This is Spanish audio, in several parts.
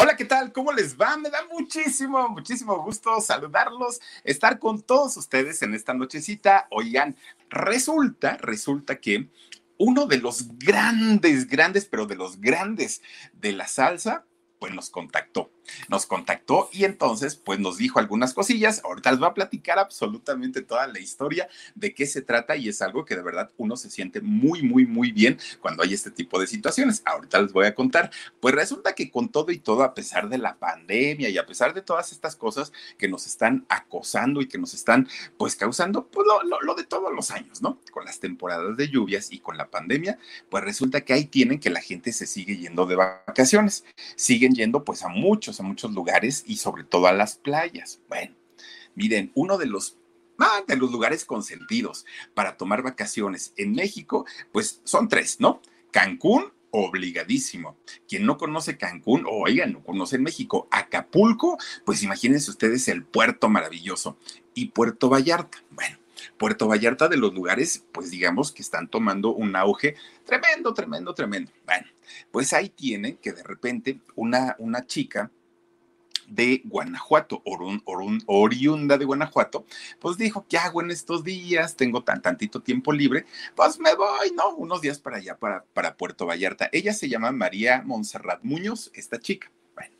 Hola, ¿qué tal? ¿Cómo les va? Me da muchísimo, muchísimo gusto saludarlos, estar con todos ustedes en esta nochecita. Oigan, resulta, resulta que uno de los grandes, grandes, pero de los grandes de la salsa, pues nos contactó nos contactó y entonces pues nos dijo algunas cosillas. Ahorita les voy a platicar absolutamente toda la historia de qué se trata y es algo que de verdad uno se siente muy, muy, muy bien cuando hay este tipo de situaciones. Ahorita les voy a contar. Pues resulta que con todo y todo, a pesar de la pandemia y a pesar de todas estas cosas que nos están acosando y que nos están pues causando pues lo, lo de todos los años, ¿no? Con las temporadas de lluvias y con la pandemia, pues resulta que ahí tienen que la gente se sigue yendo de vacaciones. Siguen yendo pues a muchos a muchos lugares y sobre todo a las playas. Bueno, miren, uno de los ah, de los lugares consentidos para tomar vacaciones en México, pues son tres, ¿no? Cancún, obligadísimo. Quien no conoce Cancún, o oigan, no conoce México, Acapulco, pues imagínense ustedes el puerto maravilloso y Puerto Vallarta. Bueno, Puerto Vallarta de los lugares, pues digamos que están tomando un auge tremendo, tremendo, tremendo. Bueno, pues ahí tienen que de repente una, una chica de Guanajuato, oriunda de Guanajuato, pues dijo, ¿qué hago en estos días? Tengo tan tantito tiempo libre, pues me voy, ¿no? Unos días para allá, para, para Puerto Vallarta. Ella se llama María Montserrat Muñoz, esta chica. Bueno,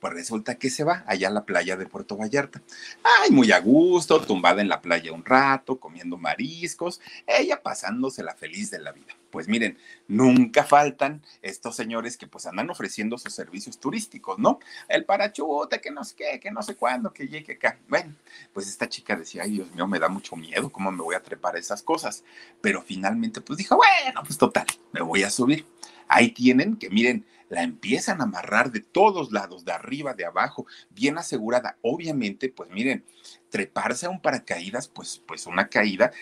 pues resulta que se va allá a la playa de Puerto Vallarta. Ay, muy a gusto, tumbada en la playa un rato, comiendo mariscos, ella pasándose la feliz de la vida pues miren, nunca faltan estos señores que pues andan ofreciendo sus servicios turísticos, ¿no? El parachute, que no sé qué, que no sé cuándo, que llegue acá. Bueno, pues esta chica decía, ay Dios mío, me da mucho miedo, ¿cómo me voy a trepar esas cosas? Pero finalmente pues dijo, bueno, pues total, me voy a subir. Ahí tienen que miren, la empiezan a amarrar de todos lados, de arriba, de abajo, bien asegurada. Obviamente, pues miren, treparse a un paracaídas, pues, pues una caída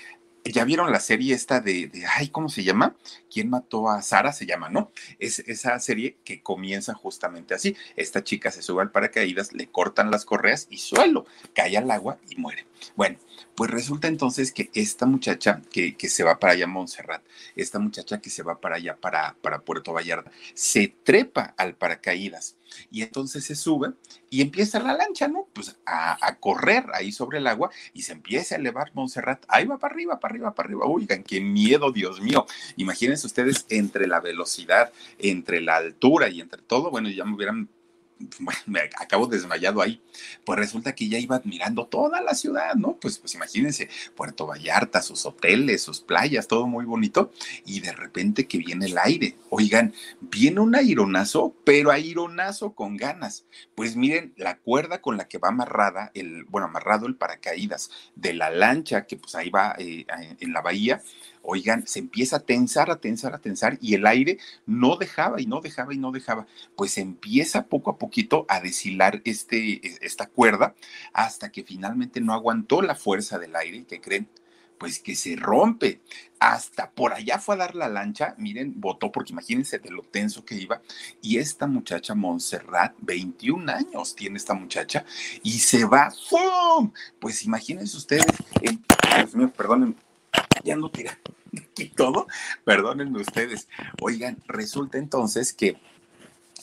ya vieron la serie esta de, ay, ¿cómo se llama? ¿Quién mató a Sara? Se llama, ¿no? Es esa serie que comienza justamente así. Esta chica se sube al paracaídas, le cortan las correas y suelo, cae al agua y muere. Bueno, pues resulta entonces que esta muchacha que, que, se va para allá a Montserrat, esta muchacha que se va para allá, para, para Puerto Vallarta, se trepa al paracaídas y entonces se sube y empieza la lancha, ¿no? Pues a, a, correr ahí sobre el agua y se empieza a elevar Montserrat. Ahí va para arriba, para arriba, para arriba. Oigan, qué miedo, Dios mío. Imagínense ustedes entre la velocidad, entre la altura y entre todo, bueno, ya me hubieran me acabo desmayado ahí. Pues resulta que ya iba admirando toda la ciudad, ¿no? Pues, pues imagínense, Puerto Vallarta, sus hoteles, sus playas, todo muy bonito. Y de repente que viene el aire. Oigan, viene un aironazo, pero aironazo con ganas. Pues miren, la cuerda con la que va amarrada, el, bueno, amarrado el paracaídas de la lancha que pues ahí va eh, en la bahía, oigan, se empieza a tensar, a tensar, a tensar y el aire no dejaba y no dejaba y no dejaba. Pues empieza poco a poquito a deshilar este, e, esta cuerda hasta que finalmente no aguantó la fuerza del aire, ¿qué creen? Pues que se rompe. Hasta por allá fue a dar la lancha, miren, votó porque imagínense de lo tenso que iba. Y esta muchacha, Montserrat, 21 años tiene esta muchacha, y se va, ¡fum! Pues imagínense ustedes, Dios mío, perdonen, ya no tira aquí todo, perdónenme ustedes. Oigan, resulta entonces que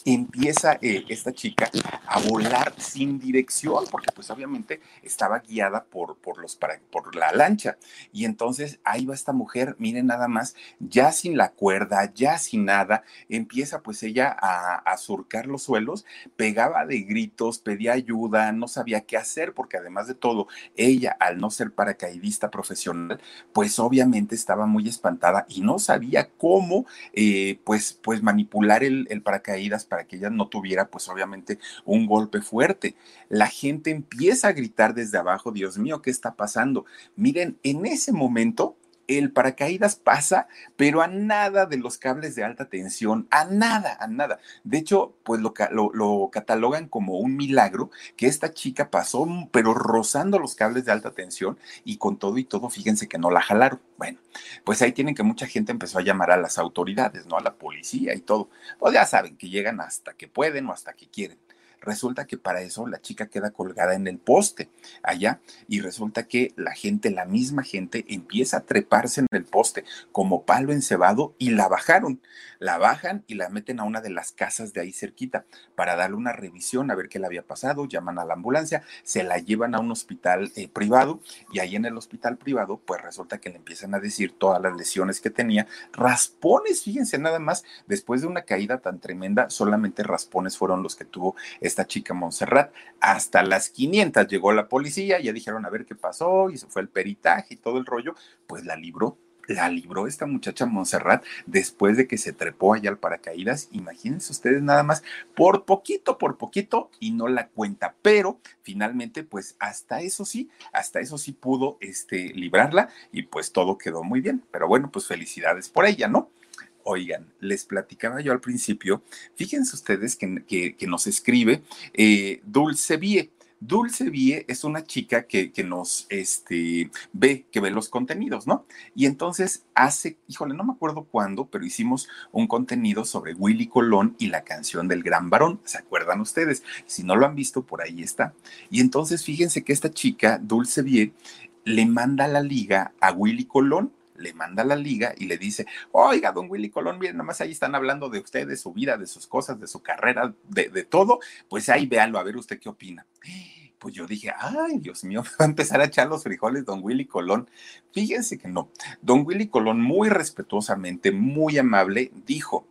empieza eh, esta chica a volar sin dirección, porque pues obviamente estaba guiada por, por, los, por la lancha. Y entonces ahí va esta mujer, miren nada más, ya sin la cuerda, ya sin nada, empieza pues ella a, surcar los suelos, pegaba de gritos, pedía ayuda, no sabía qué hacer, porque además de todo, ella al no ser paracaidista profesional, pues obviamente estaba muy espantada y no sabía cómo eh, pues, pues manipular el, el paracaídas para que ella no tuviera, pues obviamente, un golpe fuerte. La gente empieza a gritar desde abajo, Dios mío, ¿qué está pasando? Miren, en ese momento el paracaídas pasa, pero a nada de los cables de alta tensión, a nada, a nada. De hecho, pues lo, lo, catalogan como un milagro que esta chica pasó, pero rozando los cables de alta tensión y con todo y todo, fíjense que no la jalaron. Bueno, pues ahí tienen que mucha gente empezó a llamar a las autoridades, ¿no? A la policía y todo. Pues ya saben que llegan hasta que pueden o hasta que quieren. Resulta que para eso la chica queda colgada en el poste allá y resulta que la gente, la misma gente, empieza a treparse en el poste como palo encebado y la bajaron. La bajan y la meten a una de las casas de ahí cerquita para darle una revisión a ver qué le había pasado. Llaman a la ambulancia, se la llevan a un hospital eh, privado y ahí en el hospital privado, pues resulta que le empiezan a decir todas las lesiones que tenía, raspones, fíjense nada más, después de una caída tan tremenda, solamente raspones fueron los que tuvo esta chica Montserrat. Hasta las 500 llegó la policía, ya dijeron a ver qué pasó y se fue el peritaje y todo el rollo, pues la libró la libró esta muchacha Montserrat después de que se trepó allá al paracaídas. Imagínense ustedes nada más, por poquito, por poquito, y no la cuenta. Pero finalmente, pues hasta eso sí, hasta eso sí pudo este, librarla y pues todo quedó muy bien. Pero bueno, pues felicidades por ella, ¿no? Oigan, les platicaba yo al principio, fíjense ustedes que, nos escribe eh, Dulce Vie. Dulce Vie es una chica que, que, nos este, ve, que ve los contenidos, ¿no? Y entonces hace, híjole, no me acuerdo cuándo, pero hicimos un contenido sobre Willy Colón y la canción del gran varón. ¿Se acuerdan ustedes? Si no lo han visto, por ahí está. Y entonces fíjense que esta chica, Dulce Vie, le manda la liga a Willy Colón le manda la liga y le dice, oiga, don Willy Colón, miren, nada más ahí están hablando de usted, de su vida, de sus cosas, de su carrera, de, de todo, pues ahí véanlo, a ver usted qué opina. Pues yo dije, ay, Dios mío, va a empezar a echar los frijoles don Willy Colón. Fíjense que no. Don Willy Colón, muy respetuosamente, muy amable, dijo,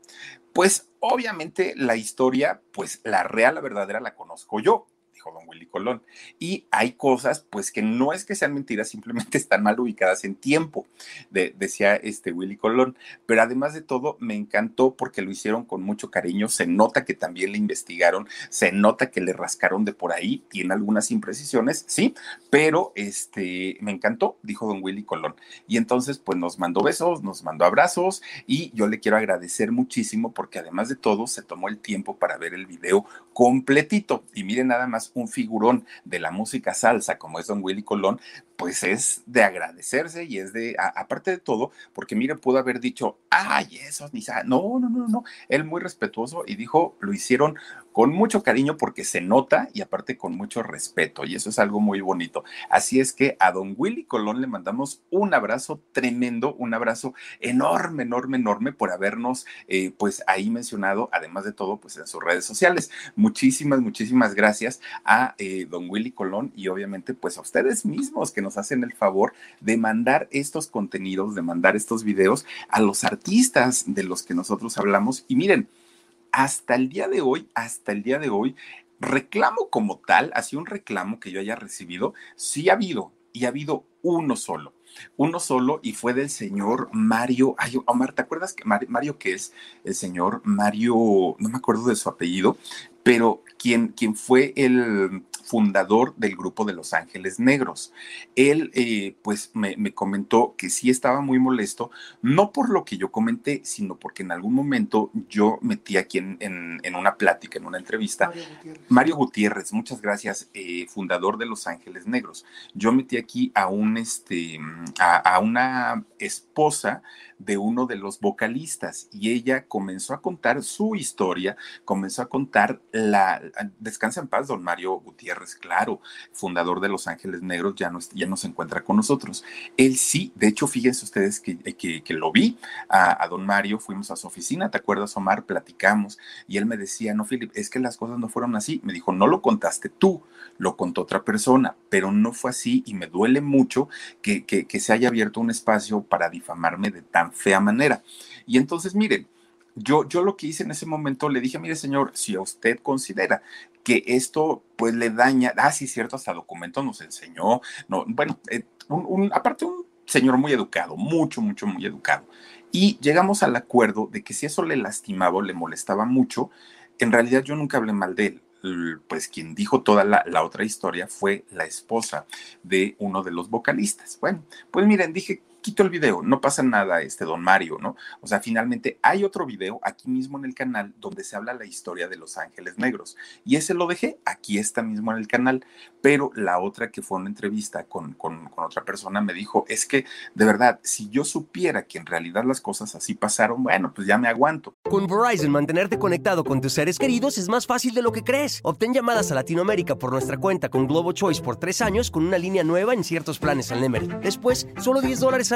pues obviamente la historia, pues la real, la verdadera, la conozco yo don Willy Colón. Y hay cosas, pues que no es que sean mentiras, simplemente están mal ubicadas en tiempo, decía este Willy Colón. Pero además de todo, me encantó porque lo hicieron con mucho cariño. Se nota que también le investigaron, se nota que le rascaron de por ahí, tiene algunas imprecisiones, sí, pero este, me encantó, dijo don Willy Colón. Y entonces, pues nos mandó besos, nos mandó abrazos y yo le quiero agradecer muchísimo porque además de todo, se tomó el tiempo para ver el video completito. Y miren nada más un figurón de la música salsa como es don Willy Colón, pues es de agradecerse y es de, aparte de todo, porque mire, pudo haber dicho, ay, eso, ni no, no, no, no, él muy respetuoso y dijo, lo hicieron con mucho cariño porque se nota y aparte con mucho respeto y eso es algo muy bonito. Así es que a don Willy Colón le mandamos un abrazo tremendo, un abrazo enorme, enorme, enorme por habernos eh, pues ahí mencionado, además de todo, pues en sus redes sociales. Muchísimas, muchísimas gracias a eh, don Willy Colón y obviamente pues a ustedes mismos que nos hacen el favor de mandar estos contenidos, de mandar estos videos a los artistas de los que nosotros hablamos. Y miren, hasta el día de hoy, hasta el día de hoy, reclamo como tal, así un reclamo que yo haya recibido, sí ha habido, y ha habido uno solo. Uno solo y fue del señor Mario. Ay, Omar, ¿te acuerdas que Mario, qué es? El señor Mario, no me acuerdo de su apellido, pero quien, quien fue el fundador del grupo de Los Ángeles Negros. Él, eh, pues, me, comentó que sí estaba muy molesto, no por lo que yo comenté, sino porque en algún momento yo metí aquí en, una plática, en una entrevista, Mario Gutiérrez, muchas gracias, eh, fundador de Los Ángeles Negros. Yo metí aquí a un, este, a una esposa de uno de los vocalistas y ella comenzó a contar su historia, comenzó a contar la... Descansa en paz, don Mario Gutiérrez, claro, fundador de Los Ángeles Negros, ya no, ya no se encuentra con nosotros. Él sí, de hecho, fíjense ustedes que, que, lo vi a, don Mario, fuimos a su oficina, ¿te acuerdas, Omar? Platicamos y él me decía, no, Philip, es que las cosas no fueron así. Me dijo, no lo contaste tú, lo contó otra persona, pero no fue así y me duele mucho que, que, que se haya abierto un espacio para difamarme de tan fea manera. Y entonces, miren, yo, yo lo que hice en ese momento, le dije, mire señor, si a usted considera que esto pues le daña, ah, sí, cierto, hasta documento nos enseñó, no, bueno, eh, un, aparte un señor muy educado, mucho, mucho, muy educado. Y llegamos al acuerdo de que si eso le lastimaba o le molestaba mucho, en realidad yo nunca hablé mal de él pues quien dijo toda la, la, otra historia fue la esposa de uno de los vocalistas. Bueno, pues miren, dije, quito el video, no pasa nada, este don Mario, ¿no? O sea, finalmente hay otro video aquí mismo en el canal donde se habla la historia de los ángeles negros. Y ese lo dejé, aquí está mismo en el canal. Pero la otra que fue una entrevista con, con, con otra persona me dijo, es que de verdad, si yo supiera que en realidad las cosas así pasaron, bueno, pues ya me aguanto. Con Verizon, mantenerte conectado con tus seres queridos es más fácil de lo que crees. Obtén llamadas a Latinoamérica por nuestra cuenta con Globo Choice por tres años con una línea nueva en ciertos planes al Nemery. Después, solo 10 dólares al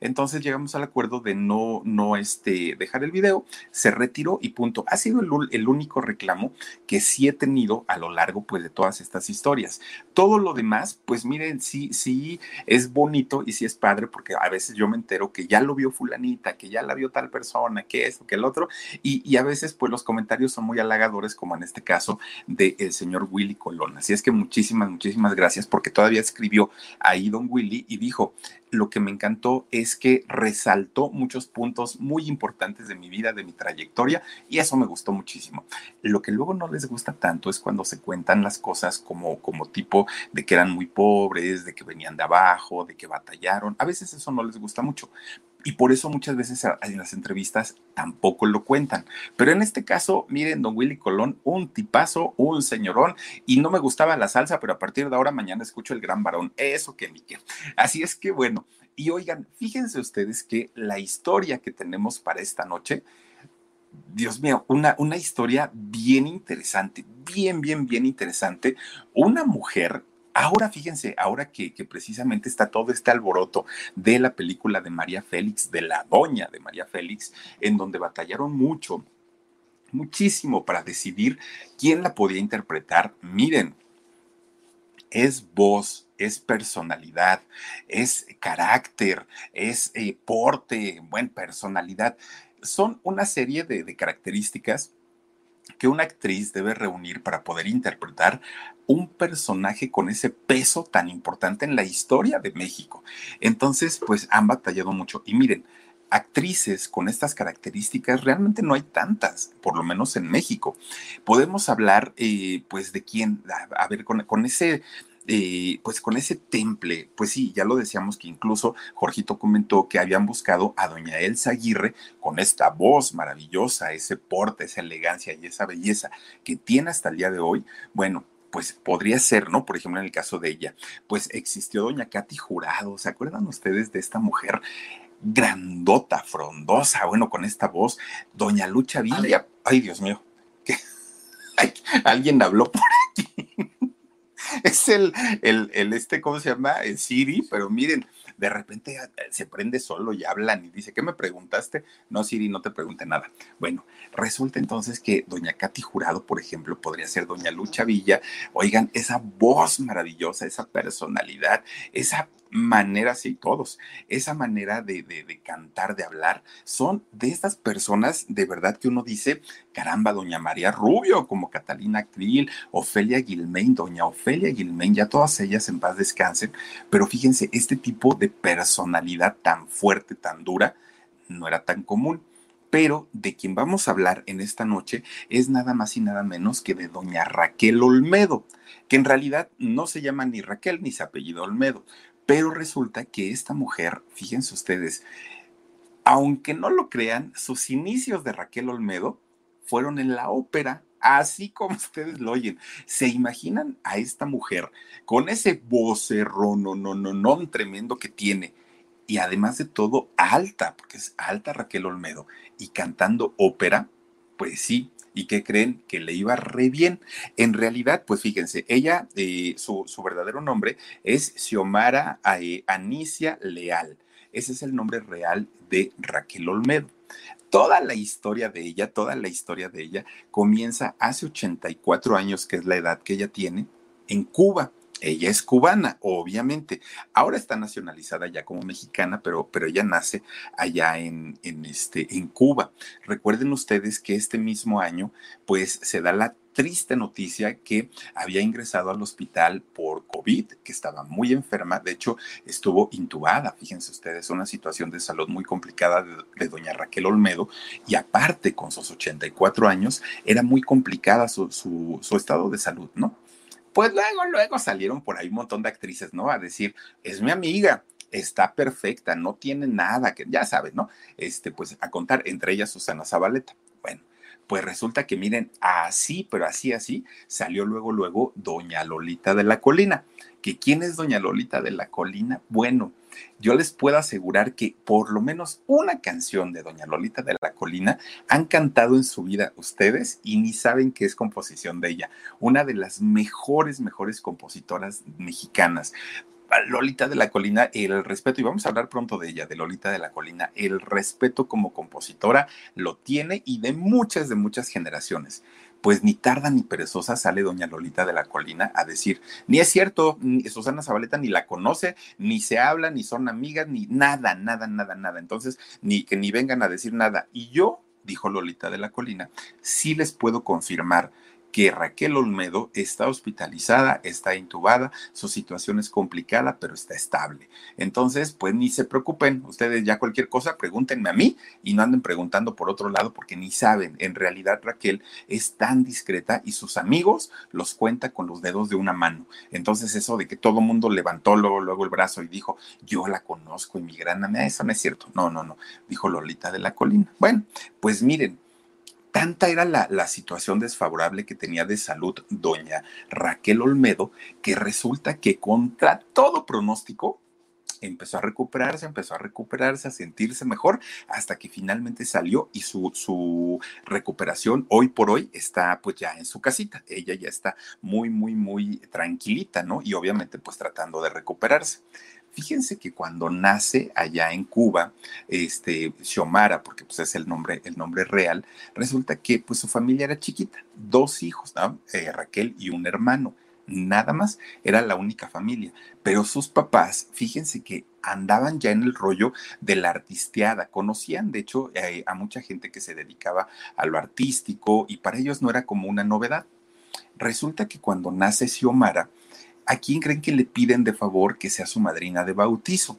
Entonces llegamos al acuerdo de no, no este, dejar el video, se retiró y punto. Ha sido el, el, único reclamo que sí he tenido a lo largo pues, de todas estas historias. Todo lo demás, pues miren, sí, sí es bonito y sí es padre porque a veces yo me entero que ya lo vio fulanita, que ya la vio tal persona, que esto, que el otro, y, a veces pues los comentarios son muy halagadores como en este caso del señor Willy Colón. Así es que muchísimas, muchísimas gracias porque todavía escribió ahí don Willy y dijo, lo que me encantó es que resaltó muchos puntos muy importantes de mi vida, de mi trayectoria, y eso me gustó muchísimo. Lo que luego no les gusta tanto es cuando se cuentan las cosas como, como tipo de que eran muy pobres, de que venían de abajo, de que batallaron. A veces eso no les gusta mucho. Y por eso muchas veces en las entrevistas tampoco lo cuentan. Pero en este caso, miren, don Willy Colón, un tipazo, un señorón, y no me gustaba la salsa, pero a partir de ahora mañana escucho el gran varón. Eso que ni. Así es que bueno, y oigan, fíjense ustedes que la historia que tenemos para esta noche, Dios mío, una, una historia bien interesante, bien, bien, bien interesante. Una mujer Ahora fíjense, ahora que, precisamente está todo este alboroto de la película de María Félix, de la doña de María Félix, en donde batallaron mucho, muchísimo para decidir quién la podía interpretar, miren, es voz, es personalidad, es carácter, es eh, porte, buen personalidad. Son una serie de características que una actriz debe reunir para poder interpretar un personaje con ese peso tan importante en la historia de México. Entonces, pues han batallado mucho. Y miren, actrices con estas características realmente no hay tantas, por lo menos en México. Podemos hablar, eh, pues, de quién, a, ver, con, con ese eh, pues con ese temple, pues sí, ya lo decíamos que incluso Jorgito comentó que habían buscado a doña Elsa Aguirre con esta voz maravillosa, ese porte, esa elegancia y esa belleza que tiene hasta el día de hoy. Bueno, pues podría ser, ¿no? Por ejemplo, en el caso de ella, pues existió doña Katy Jurado, ¿se acuerdan ustedes de esta mujer? grandota, frondosa, bueno, con esta voz, doña Lucha Villa, ay Dios mío, que alguien habló por aquí. es el, el, el, este, ¿cómo se llama? El Siri, pero miren, de repente ah, se prende solo y hablan y dice, ¿qué me preguntaste? No, Siri, no te pregunté nada. Bueno, resulta entonces que doña Katy Jurado, por ejemplo, podría ser doña Lucha Villa. Oigan, esa voz maravillosa, esa personalidad, esa manera, sí, todos, esa manera de, de, cantar, de hablar, son de estas personas de verdad que uno dice, caramba, doña María Rubio, como Catalina Krill, Ofelia Gilmain, doña Ofelia Gilmain, ya todas ellas en paz descansen, pero fíjense, este tipo de personalidad tan fuerte, tan dura, no era tan común. Pero de quien vamos a hablar en esta noche es nada más y nada menos que de doña Raquel Olmedo, que en realidad no se llama ni Raquel ni se apellido Olmedo, pero resulta que esta mujer, fíjense ustedes, aunque no lo crean, sus inicios de Raquel Olmedo fueron en la ópera, así como ustedes lo oyen. ¿Se imaginan a esta mujer con ese vocerrón, no, no, no, tremendo que tiene? Y además de todo, alta, porque es alta Raquel Olmedo, y cantando ópera, pues sí, ¿Y qué creen? Que le iba re bien. En realidad, pues fíjense, ella, eh, su, su, verdadero nombre es Xiomara Anicia Leal. Ese es el nombre real de Raquel Olmedo. Toda la historia de ella, toda la historia de ella comienza hace 84 años, que es la edad que ella tiene, en Cuba ella es cubana, obviamente. Ahora está nacionalizada ya como mexicana, pero, pero ella nace allá en, en, este, en Cuba. Recuerden ustedes que este mismo año, pues se da la triste noticia que había ingresado al hospital por COVID, que estaba muy enferma, de hecho estuvo intubada, fíjense ustedes, una situación de salud muy complicada de, doña Raquel Olmedo, y aparte con sus 84 años, era muy complicada su, su, su estado de salud, ¿no? Pues luego, luego salieron por ahí un montón de actrices, ¿no? A decir, es mi amiga, está perfecta, no tiene nada, que ya sabes, ¿no? Este, pues a contar, entre ellas Susana Zabaleta. Bueno, pues resulta que miren, así, pero así, así, salió luego, luego Doña Lolita de la Colina. ¿Que quién es Doña Lolita de la Colina? Bueno, yo les puedo asegurar que por lo menos una canción de Doña Lolita de la Colina han cantado en su vida ustedes y ni saben que es composición de ella. Una de las mejores, mejores compositoras mexicanas. Lolita de la Colina, el respeto, y vamos a hablar pronto de ella, de Lolita de la Colina, el respeto como compositora lo tiene y de muchas, de muchas generaciones. Pues ni tarda ni perezosa sale doña Lolita de la Colina a decir, ni es cierto, Susana Zabaleta ni la conoce, ni se habla, ni son amigas, ni nada, nada, nada, nada. Entonces, ni que ni vengan a decir nada. Y yo, dijo Lolita de la Colina, sí les puedo confirmar que Raquel Olmedo está hospitalizada, está intubada, su situación es complicada, pero está estable. Entonces, pues ni se preocupen, ustedes ya cualquier cosa, pregúntenme a mí y no anden preguntando por otro lado porque ni saben. En realidad, Raquel es tan discreta y sus amigos los cuenta con los dedos de una mano. Entonces, eso de que todo mundo levantó luego, luego el brazo y dijo, yo la conozco y mi gran amiga, eso no es cierto. No, no, no, dijo Lolita de la Colina. Bueno, pues miren, tanta era la, la, situación desfavorable que tenía de salud doña Raquel Olmedo, que resulta que contra todo pronóstico empezó a recuperarse, empezó a recuperarse, a sentirse mejor, hasta que finalmente salió y su, su recuperación hoy por hoy está pues ya en su casita. Ella ya está muy, muy, muy tranquilita, ¿no? Y obviamente pues tratando de recuperarse. Fíjense que cuando nace allá en Cuba, este, Xiomara, porque pues es el nombre, el nombre real, resulta que pues su familia era chiquita, dos hijos, eh, Raquel y un hermano, nada más, era la única familia, pero sus papás, fíjense que andaban ya en el rollo de la artisteada, conocían de hecho eh, a mucha gente que se dedicaba a lo artístico y para ellos no era como una novedad. Resulta que cuando nace Xiomara, ¿a quién creen que le piden de favor que sea su madrina de bautizo?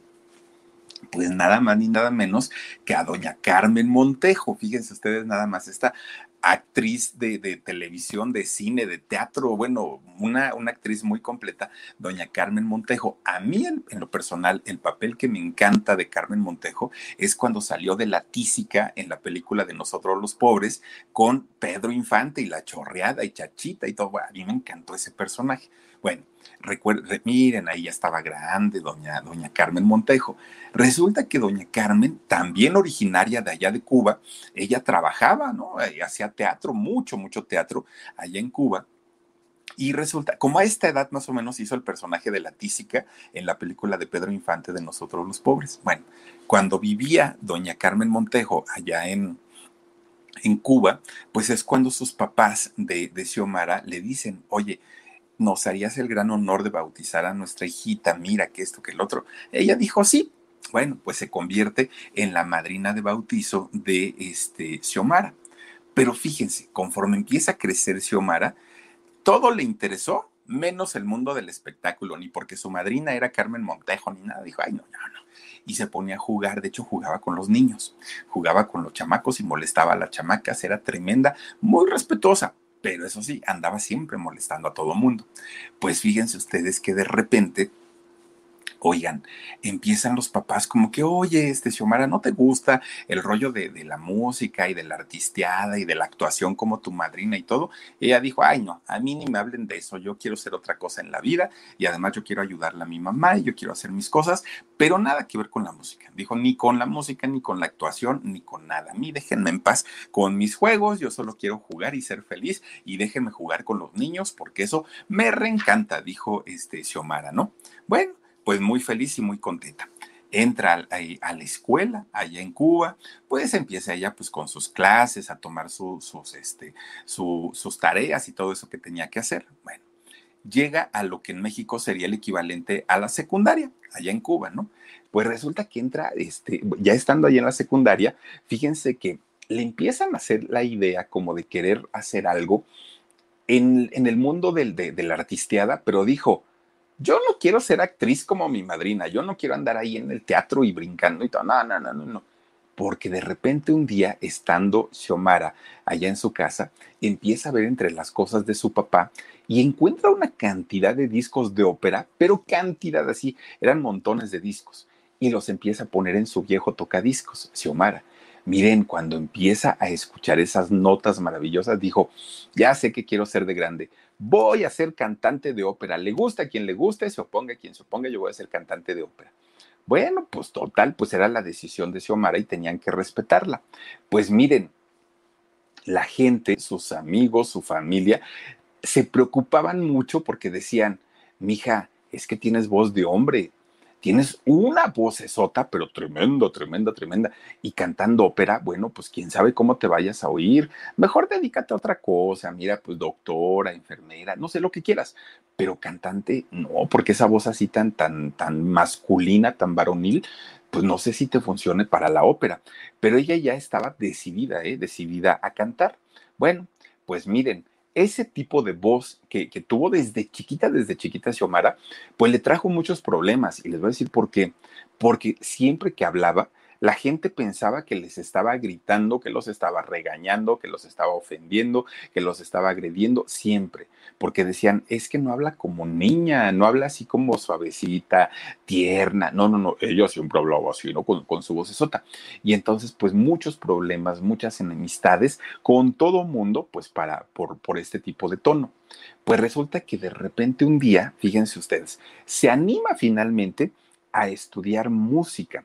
Pues nada más ni nada menos que a doña Carmen Montejo. Fíjense ustedes nada más, esta actriz de, televisión, de cine, de teatro, bueno, una, una, actriz muy completa, doña Carmen Montejo. A mí, en, en, lo personal, el papel que me encanta de Carmen Montejo es cuando salió de la tísica en la película de Nosotros los Pobres con Pedro Infante y la chorreada y chachita y todo. A mí me encantó ese personaje. Bueno, recuerden, miren, ahí ya estaba grande doña, doña Carmen Montejo. Resulta que doña Carmen, también originaria de allá de Cuba, ella trabajaba, ¿no? Eh, hacía teatro, mucho, mucho teatro allá en Cuba. Y resulta, como a esta edad más o menos hizo el personaje de la tísica en la película de Pedro Infante de Nosotros los Pobres. Bueno, cuando vivía doña Carmen Montejo allá en, en Cuba, pues es cuando sus papás de, de Xiomara le dicen, oye, nos harías el gran honor de bautizar a nuestra hijita, mira que esto, que el otro. Ella dijo sí. Bueno, pues se convierte en la madrina de bautizo de este Xiomara. Pero fíjense, conforme empieza a crecer Xiomara, todo le interesó, menos el mundo del espectáculo, ni porque su madrina era Carmen Montejo, ni nada. Dijo, ay, no, no, no. Y se ponía a jugar, de hecho jugaba con los niños, jugaba con los chamacos y molestaba a las chamacas, era tremenda, muy respetuosa, pero eso sí, andaba siempre molestando a todo mundo. Pues fíjense ustedes que de repente Oigan, empiezan los papás como que, oye, este Xiomara, ¿no te gusta el rollo de, de, la música y de la artisteada y de la actuación como tu madrina y todo? ella dijo, ay, no, a mí ni me hablen de eso, yo quiero ser otra cosa en la vida y además yo quiero ayudarle a mi mamá y yo quiero hacer mis cosas, pero nada que ver con la música. Dijo, ni con la música, ni con la actuación, ni con nada. A mí déjenme en paz con mis juegos, yo solo quiero jugar y ser feliz y déjenme jugar con los niños porque eso me reencanta, dijo este Xiomara, ¿no? Bueno pues muy feliz y muy contenta. Entra a, la escuela allá en Cuba, pues empieza ella pues con sus clases, a tomar sus, este, sus tareas y todo eso que tenía que hacer. Bueno, llega a lo que en México sería el equivalente a la secundaria, allá en Cuba, ¿no? Pues resulta que entra, este, ya estando allá en la secundaria, fíjense que le empiezan a hacer la idea como de querer hacer algo en, el mundo del, de, de la artisteada, pero dijo, yo no quiero ser actriz como mi madrina, yo no quiero andar ahí en el teatro y brincando y todo, no, no, no, no, no. Porque de repente un día, estando Xiomara allá en su casa, empieza a ver entre las cosas de su papá y encuentra una cantidad de discos de ópera, pero cantidad así, eran montones de discos, y los empieza a poner en su viejo tocadiscos, Xiomara. Miren, cuando empieza a escuchar esas notas maravillosas, dijo, ya sé que quiero ser de grande, voy a ser cantante de ópera, le gusta a quien le guste, se oponga a quien se oponga, yo voy a ser cantante de ópera. Bueno, pues total, pues era la decisión de Xiomara y tenían que respetarla. Pues miren, la gente, sus amigos, su familia, se preocupaban mucho porque decían, mija, es que tienes voz de hombre, tienes una voz esota, pero tremendo, tremenda, tremenda, y cantando ópera, bueno, pues quién sabe cómo te vayas a oír. Mejor dedícate a otra cosa, mira, pues doctora, enfermera, no sé lo que quieras, pero cantante, no, porque esa voz así tan, tan, tan masculina, tan varonil, pues no sé si te funcione para la ópera. Pero ella ya estaba decidida, ¿eh? decidida a cantar. Bueno, pues miren, ese tipo de voz que, tuvo desde chiquita, desde chiquita Xiomara, pues le trajo muchos problemas. Y les voy a decir por qué. Porque siempre que hablaba, la gente pensaba que les estaba gritando, que los estaba regañando, que los estaba ofendiendo, que los estaba agrediendo, siempre, porque decían, es que no habla como niña, no habla así como suavecita, tierna, no, no, no, ella siempre hablaba así, ¿no? Con, con su voz sota. Y entonces, pues muchos problemas, muchas enemistades con todo mundo, pues para, por, por este tipo de tono. Pues resulta que de repente un día, fíjense ustedes, se anima finalmente a estudiar música.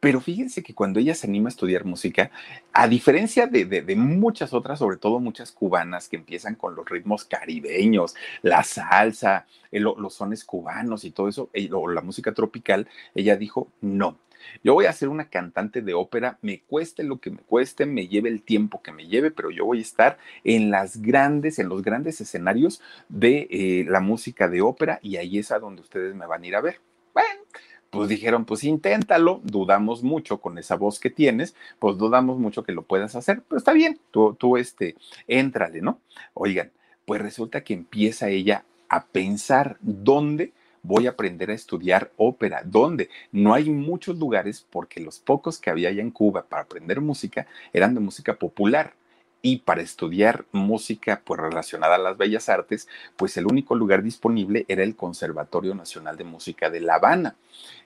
Pero fíjense que cuando ella se anima a estudiar música, a diferencia de, muchas otras, sobre todo muchas cubanas que empiezan con los ritmos caribeños, la salsa, los sones cubanos y todo eso, o la música tropical, ella dijo, no, yo voy a ser una cantante de ópera, me cueste lo que me cueste, me lleve el tiempo que me lleve, pero yo voy a estar en las grandes, en los grandes escenarios de eh, la música de ópera y ahí es a donde ustedes me van a ir a ver. Bueno, pues dijeron, pues inténtalo, dudamos mucho con esa voz que tienes, pues dudamos mucho que lo puedas hacer, pero está bien, tú, tú, este, éntrale, ¿no? Oigan, pues resulta que empieza ella a pensar dónde voy a aprender a estudiar ópera, dónde. No hay muchos lugares porque los pocos que había allá en Cuba para aprender música eran de música popular y para estudiar música pues relacionada a las bellas artes, pues el único lugar disponible era el Conservatorio Nacional de Música de La Habana.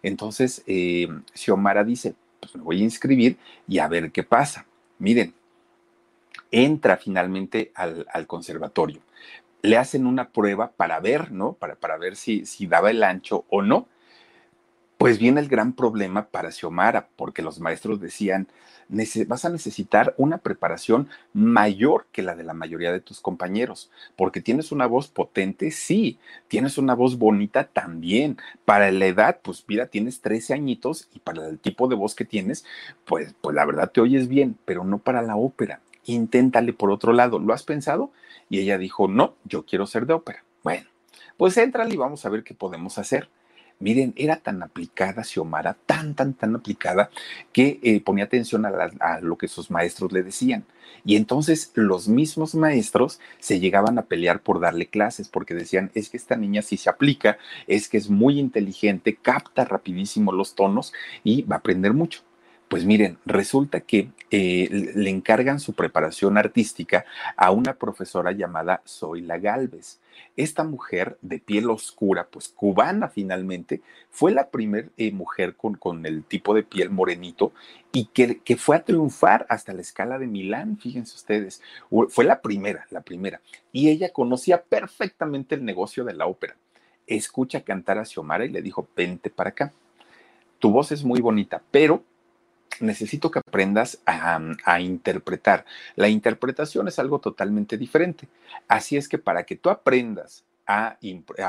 Entonces, eh, Xiomara dice, pues me voy a inscribir y a ver qué pasa. Miren, entra finalmente al, conservatorio. Le hacen una prueba para ver, ¿no? Para, para ver si, si daba el ancho o no. Pues viene el gran problema para Xiomara, porque los maestros decían, vas a necesitar una preparación mayor que la de la mayoría de tus compañeros, porque tienes una voz potente, sí, tienes una voz bonita también. Para la edad, pues mira, tienes 13 añitos y para el tipo de voz que tienes, pues, pues la verdad te oyes bien, pero no para la ópera. Inténtale por otro lado, ¿lo has pensado? Y ella dijo, no, yo quiero ser de ópera. Bueno, pues entrale y vamos a ver qué podemos hacer. Miren, era tan aplicada Xiomara, tan, tan, tan aplicada, que eh, ponía atención a, lo que sus maestros le decían. Y entonces los mismos maestros se llegaban a pelear por darle clases, porque decían, es que esta niña sí se aplica, es que es muy inteligente, capta rapidísimo los tonos y va a aprender mucho. Pues miren, resulta que eh, le encargan su preparación artística a una profesora llamada Zoila Galvez. Esta mujer de piel oscura, pues cubana finalmente, fue la primera eh, mujer con, con, el tipo de piel morenito y que, que, fue a triunfar hasta la escala de Milán, fíjense ustedes. Fue la primera, la primera. Y ella conocía perfectamente el negocio de la ópera. Escucha cantar a Xiomara y le dijo, vente para acá. Tu voz es muy bonita, pero necesito que aprendas a, interpretar. La interpretación es algo totalmente diferente. Así es que para que tú aprendas a,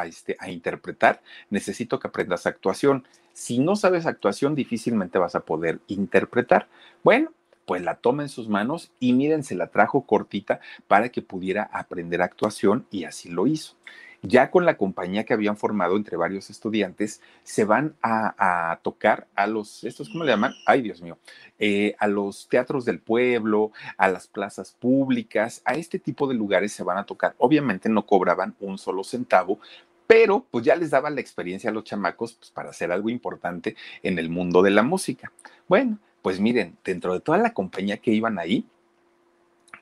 este, a interpretar, necesito que aprendas actuación. Si no sabes actuación, difícilmente vas a poder interpretar. Bueno, pues la toma en sus manos y miren, se la trajo cortita para que pudiera aprender actuación y así lo hizo ya con la compañía que habían formado entre varios estudiantes, se van a, tocar a los, ¿estos cómo le llaman? Ay, Dios mío, eh, a los teatros del pueblo, a las plazas públicas, a este tipo de lugares se van a tocar. Obviamente no cobraban un solo centavo, pero pues ya les daba la experiencia a los chamacos pues, para hacer algo importante en el mundo de la música. Bueno, pues miren, dentro de toda la compañía que iban ahí,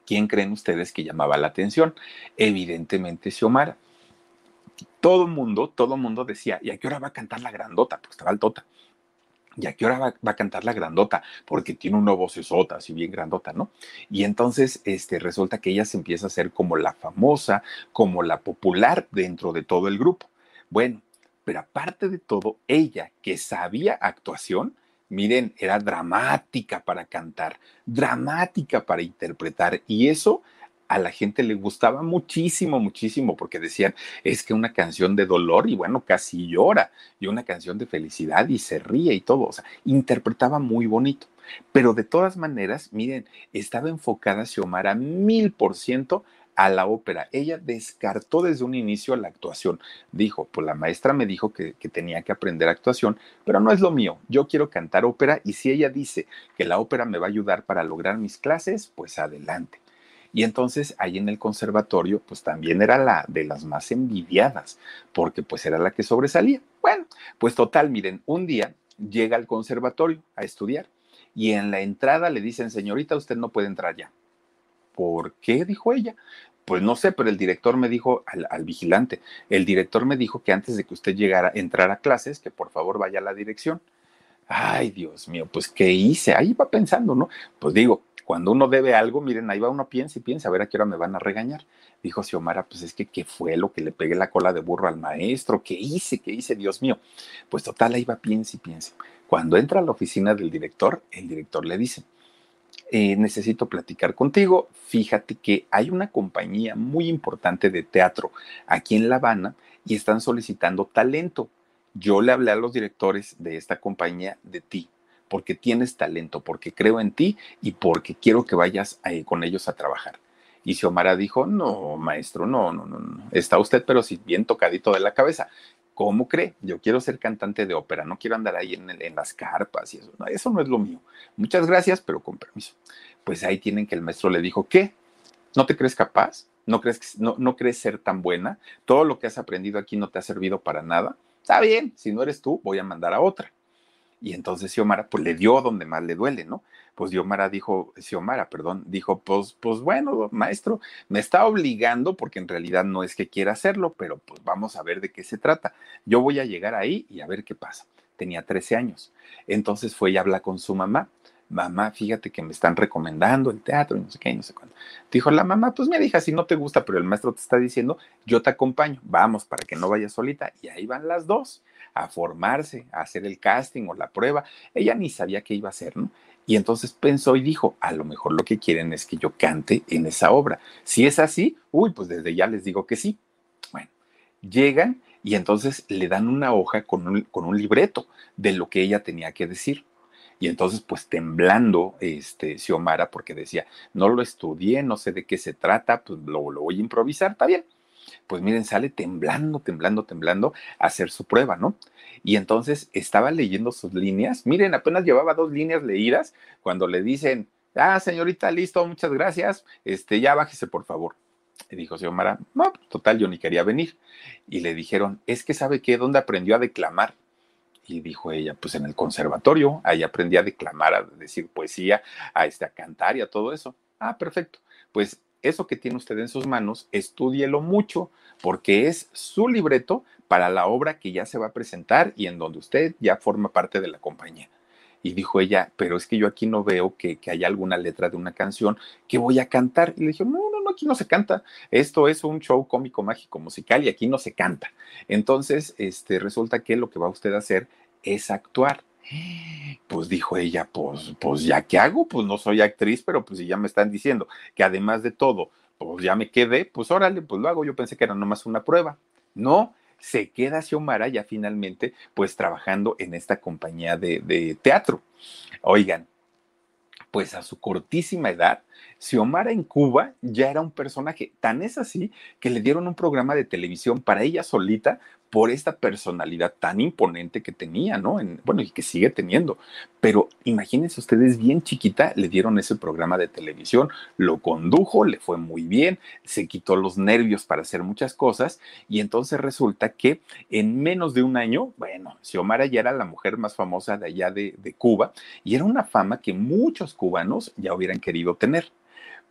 ¿quién creen ustedes que llamaba la atención? Evidentemente Xiomara todo mundo, todo mundo decía, ¿y a qué hora va a cantar la grandota? Porque estaba altota. ¿Y a qué hora va, a cantar la grandota? Porque tiene una vocesota, así bien grandota, ¿no? Y entonces este, resulta que ella se empieza a hacer como la famosa, como la popular dentro de todo el grupo. Bueno, pero aparte de todo, ella que sabía actuación, miren, era dramática para cantar, dramática para interpretar. Y eso a la gente le gustaba muchísimo, muchísimo, porque decían, es que una canción de dolor y bueno, casi llora, y una canción de felicidad y se ríe y todo, o sea, interpretaba muy bonito. Pero de todas maneras, miren, estaba enfocada Xiomara mil por ciento a la ópera. Ella descartó desde un inicio la actuación. Dijo, pues la maestra me dijo que, que, tenía que aprender actuación, pero no es lo mío. Yo quiero cantar ópera y si ella dice que la ópera me va a ayudar para lograr mis clases, pues adelante. Y entonces ahí en el conservatorio, pues también era la de las más envidiadas, porque pues era la que sobresalía. Bueno, pues total, miren, un día llega al conservatorio a estudiar y en la entrada le dicen, señorita, usted no puede entrar ya. ¿Por qué? dijo ella. Pues no sé, pero el director me dijo al, vigilante, el director me dijo que antes de que usted llegara, a entrar a clases, que por favor vaya a la dirección. Ay, Dios mío, pues ¿qué hice? Ahí va pensando, ¿no? Pues digo, cuando uno debe algo, miren, ahí va uno piensa y piensa, a ver a qué hora me van a regañar. Dijo Xiomara, pues es que qué fue lo que le pegué la cola de burro al maestro, qué hice, qué hice, Dios mío. Pues total, ahí va, piensa y piensa. Cuando entra a la oficina del director, el director le dice, eh, necesito platicar contigo. Fíjate que hay una compañía muy importante de teatro aquí en La Habana y están solicitando talento. Yo le hablé a los directores de esta compañía de ti porque tienes talento, porque creo en ti y porque quiero que vayas eh, con ellos a trabajar. Y Xiomara dijo, no, maestro, no, no, no, no, está usted pero si bien tocadito de la cabeza. ¿Cómo cree? Yo quiero ser cantante de ópera, no quiero andar ahí en, en las carpas y eso. No, eso no es lo mío. Muchas gracias, pero con permiso. Pues ahí tienen que el maestro le dijo, ¿qué? ¿No te crees capaz? ¿No crees, que, no, ¿No crees ser tan buena? ¿Todo lo que has aprendido aquí no te ha servido para nada? Está bien, si no eres tú, voy a mandar a otra. Y entonces Xiomara, pues le dio donde más le duele, ¿no? Pues Xiomara dijo, Xiomara, perdón, dijo, pues, pues bueno, maestro, me está obligando porque en realidad no es que quiera hacerlo, pero pues vamos a ver de qué se trata. Yo voy a llegar ahí y a ver qué pasa. Tenía 13 años. Entonces fue y habla con su mamá. Mamá, fíjate que me están recomendando el teatro y no sé qué, y no sé cuándo. Dijo la mamá, pues me hija, si no te gusta, pero el maestro te está diciendo, yo te acompaño, vamos para que no vayas solita. Y ahí van las dos a formarse, a hacer el casting o la prueba. Ella ni sabía qué iba a hacer, ¿no? Y entonces pensó y dijo, a lo mejor lo que quieren es que yo cante en esa obra. Si es así, uy, pues desde ya les digo que sí. Bueno, llegan y entonces le dan una hoja con un, con un libreto de lo que ella tenía que decir. Y entonces, pues temblando, este, Xiomara, porque decía, no lo estudié, no sé de qué se trata, pues lo, lo voy a improvisar, está bien pues miren, sale temblando, temblando, temblando a hacer su prueba, ¿no? Y entonces estaba leyendo sus líneas. Miren, apenas llevaba dos líneas leídas cuando le dicen, ah, señorita, listo, muchas gracias, este, ya bájese, por favor. Y dijo Xiomara, no, total, yo ni quería venir. Y le dijeron, es que sabe qué, ¿dónde aprendió a declamar? Y dijo ella, pues en el conservatorio, ahí aprendí a declamar, a decir poesía, a, este, a cantar y a todo eso. Ah, perfecto. Pues eso que tiene usted en sus manos, estúdielo mucho, porque es su libreto para la obra que ya se va a presentar y en donde usted ya forma parte de la compañía. Y dijo ella, pero es que yo aquí no veo que, que haya alguna letra de una canción que voy a cantar. Y le dije, no, no, no, aquí no se canta. Esto es un show cómico, mágico, musical y aquí no se canta. Entonces, este, resulta que lo que va usted a hacer es actuar. Pues dijo ella, pues, pues ya qué hago, pues no soy actriz, pero pues si ya me están diciendo que además de todo, pues ya me quedé, pues órale, pues lo hago. Yo pensé que era nomás una prueba. No, se queda Xiomara ya finalmente pues trabajando en esta compañía de, de teatro. Oigan, pues a su cortísima edad, Xiomara en Cuba ya era un personaje. Tan es así que le dieron un programa de televisión para ella solita por esta personalidad tan imponente que tenía, ¿no? bueno, y que sigue teniendo. Pero imagínense ustedes, bien chiquita, le dieron ese programa de televisión, lo condujo, le fue muy bien, se quitó los nervios para hacer muchas cosas y entonces resulta que en menos de un año, bueno, Xiomara ya era la mujer más famosa de allá de Cuba y era una fama que muchos cubanos ya hubieran querido tener.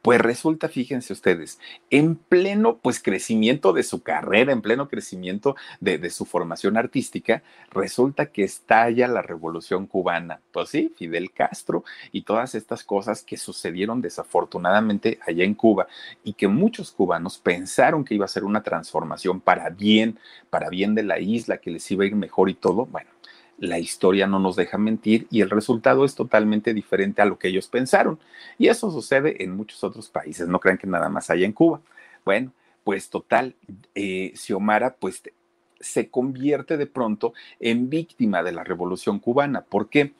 Pues resulta, fíjense ustedes, en pleno pues crecimiento de su carrera, en pleno crecimiento de, de, su formación artística, resulta que estalla la revolución cubana. Pues sí, Fidel Castro y todas estas cosas que sucedieron desafortunadamente allá en Cuba y que muchos cubanos pensaron que iba a ser una transformación para bien, para bien de la isla, que les iba a ir mejor y todo. Bueno, la historia no nos deja mentir y el resultado es totalmente diferente a lo que ellos pensaron. Y eso sucede en muchos otros países, no crean que nada más haya en Cuba. Bueno, pues total, eh, Xiomara pues se convierte de pronto en víctima de la revolución cubana. ¿Por qué?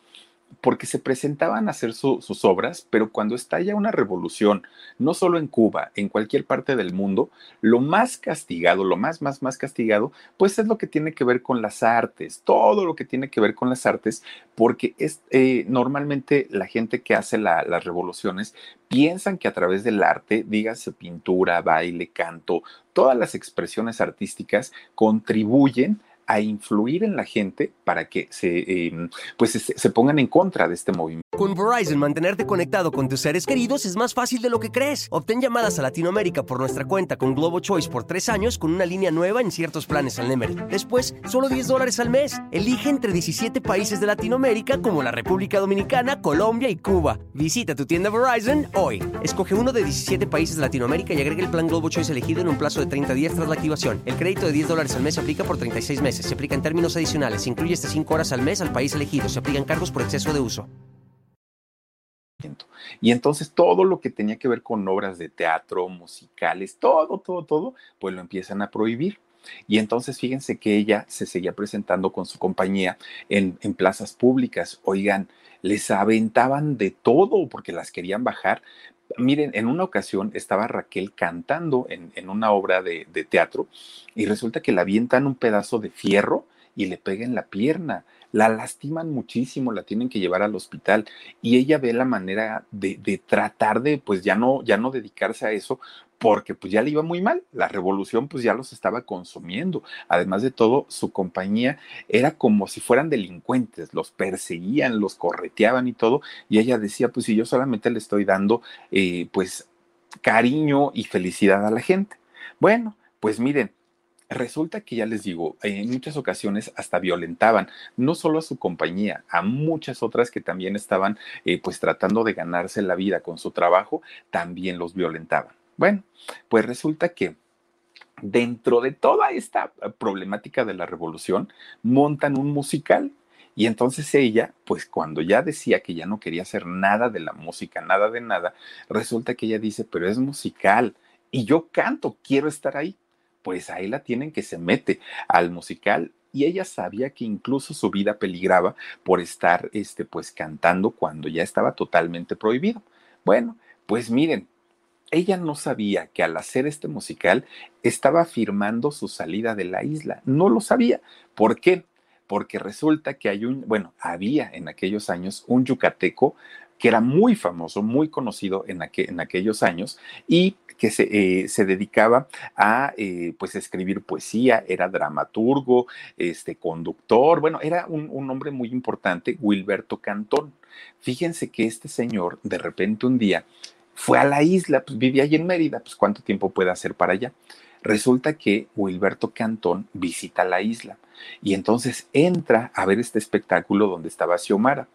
Porque se presentaban a hacer su, sus obras, pero cuando estalla una revolución, no solo en Cuba, en cualquier parte del mundo, lo más castigado, lo más, más, más castigado, pues es lo que tiene que ver con las artes, todo lo que tiene que ver con las artes, porque es eh, normalmente la gente que hace la, las revoluciones piensan que a través del arte, dígase pintura, baile, canto, todas las expresiones artísticas contribuyen a influir en la gente para que se, eh, pues se, pongan en contra de este movimiento. Con Verizon, mantenerte conectado con tus seres queridos es más fácil de lo que crees. Obtén llamadas a Latinoamérica por nuestra cuenta con Globo Choice por tres años con una línea nueva en ciertos planes al Nemery. Después, solo 10 dólares al mes. Elige entre 17 países de Latinoamérica como la República Dominicana, Colombia y Cuba. Visita tu tienda Verizon hoy. Escoge uno de 17 países de Latinoamérica y agrega el plan Globo Choice elegido en un plazo de 30 días tras la activación. El crédito de 10 dólares al mes aplica por 36 meses. Se aplica en términos adicionales. Se incluye hasta 5 horas al mes al país elegido. Se aplican cargos por exceso de uso. Y entonces todo lo que tenía que ver con obras de teatro, musicales, todo, todo, todo, pues lo empiezan a prohibir. Y entonces fíjense que ella se seguía presentando con su compañía en, en, plazas públicas. Oigan, les aventaban de todo porque las querían bajar. Miren, en una ocasión estaba Raquel cantando en, en una obra de, de, teatro y resulta que le avientan un pedazo de fierro y le pega en la pierna. La lastiman muchísimo, la tienen que llevar al hospital y ella ve la manera de, de, tratar de, pues ya no, ya no dedicarse a eso porque pues ya le iba muy mal, la revolución pues ya los estaba consumiendo. Además de todo, su compañía era como si fueran delincuentes, los perseguían, los correteaban y todo, y ella decía, pues si yo solamente le estoy dando eh, pues cariño y felicidad a la gente. Bueno, pues miren, Resulta que ya les digo, en muchas ocasiones hasta violentaban, no solo a su compañía, a muchas otras que también estaban eh, pues tratando de ganarse la vida con su trabajo, también los violentaban. Bueno, pues resulta que dentro de toda esta eh, problemática de la revolución, montan un musical. Y entonces ella, pues cuando ya decía que ya no quería hacer nada de la música, nada de nada, resulta que ella dice, pero es musical y yo canto, quiero estar ahí pues ahí la tienen que se mete al musical y ella sabía que incluso su vida peligraba por estar este pues cantando cuando ya estaba totalmente prohibido. Bueno, pues miren, ella no sabía que al hacer este musical estaba firmando su salida de la isla. No lo sabía. ¿Por qué? Porque resulta que hay un, bueno, había en aquellos años un yucateco que era muy famoso, muy conocido en, en aquellos años y que se, eh, se dedicaba a eh, pues escribir poesía, era dramaturgo, este, conductor, bueno, era un, un hombre muy importante, Wilberto Cantón. Fíjense que este señor de repente un día fue a la isla, pues vivía allí en Mérida, pues cuánto tiempo puede hacer para allá. Resulta que Wilberto Cantón visita la isla y entonces entra a ver este espectáculo donde estaba Xiomara.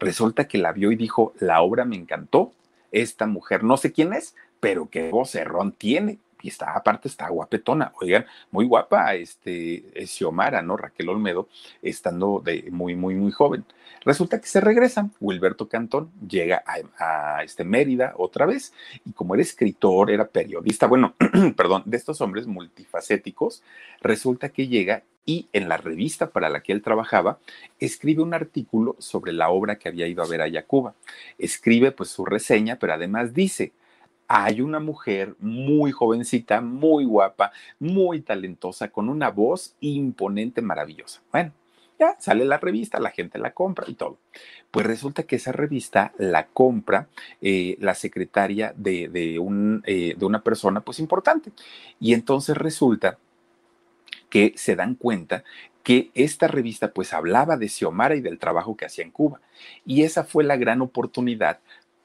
Resulta que la vio y dijo, la obra me encantó, esta mujer no sé quién es, pero qué vocerrón tiene. Y está, aparte está guapetona, oigan, muy guapa, este, Xiomara, ¿no? Raquel Olmedo, estando de muy, muy, muy joven. Resulta que se regresan. Wilberto Cantón llega a, este Mérida otra vez y como era escritor, era periodista, bueno, perdón, de estos hombres multifacéticos, resulta que llega y en la revista para la que él trabajaba, escribe un artículo sobre la obra que había ido a ver a Cuba. Escribe pues su reseña, pero además dice, hay una mujer muy jovencita, muy guapa, muy talentosa, con una voz imponente, maravillosa. Bueno, ya sale la revista, la gente la compra y todo. Pues resulta que esa revista la compra eh, la secretaria de, un, eh, de una persona pues importante. Y entonces resulta que se dan cuenta que esta revista pues hablaba de Xiomara y del trabajo que hacía en Cuba. Y esa fue la gran oportunidad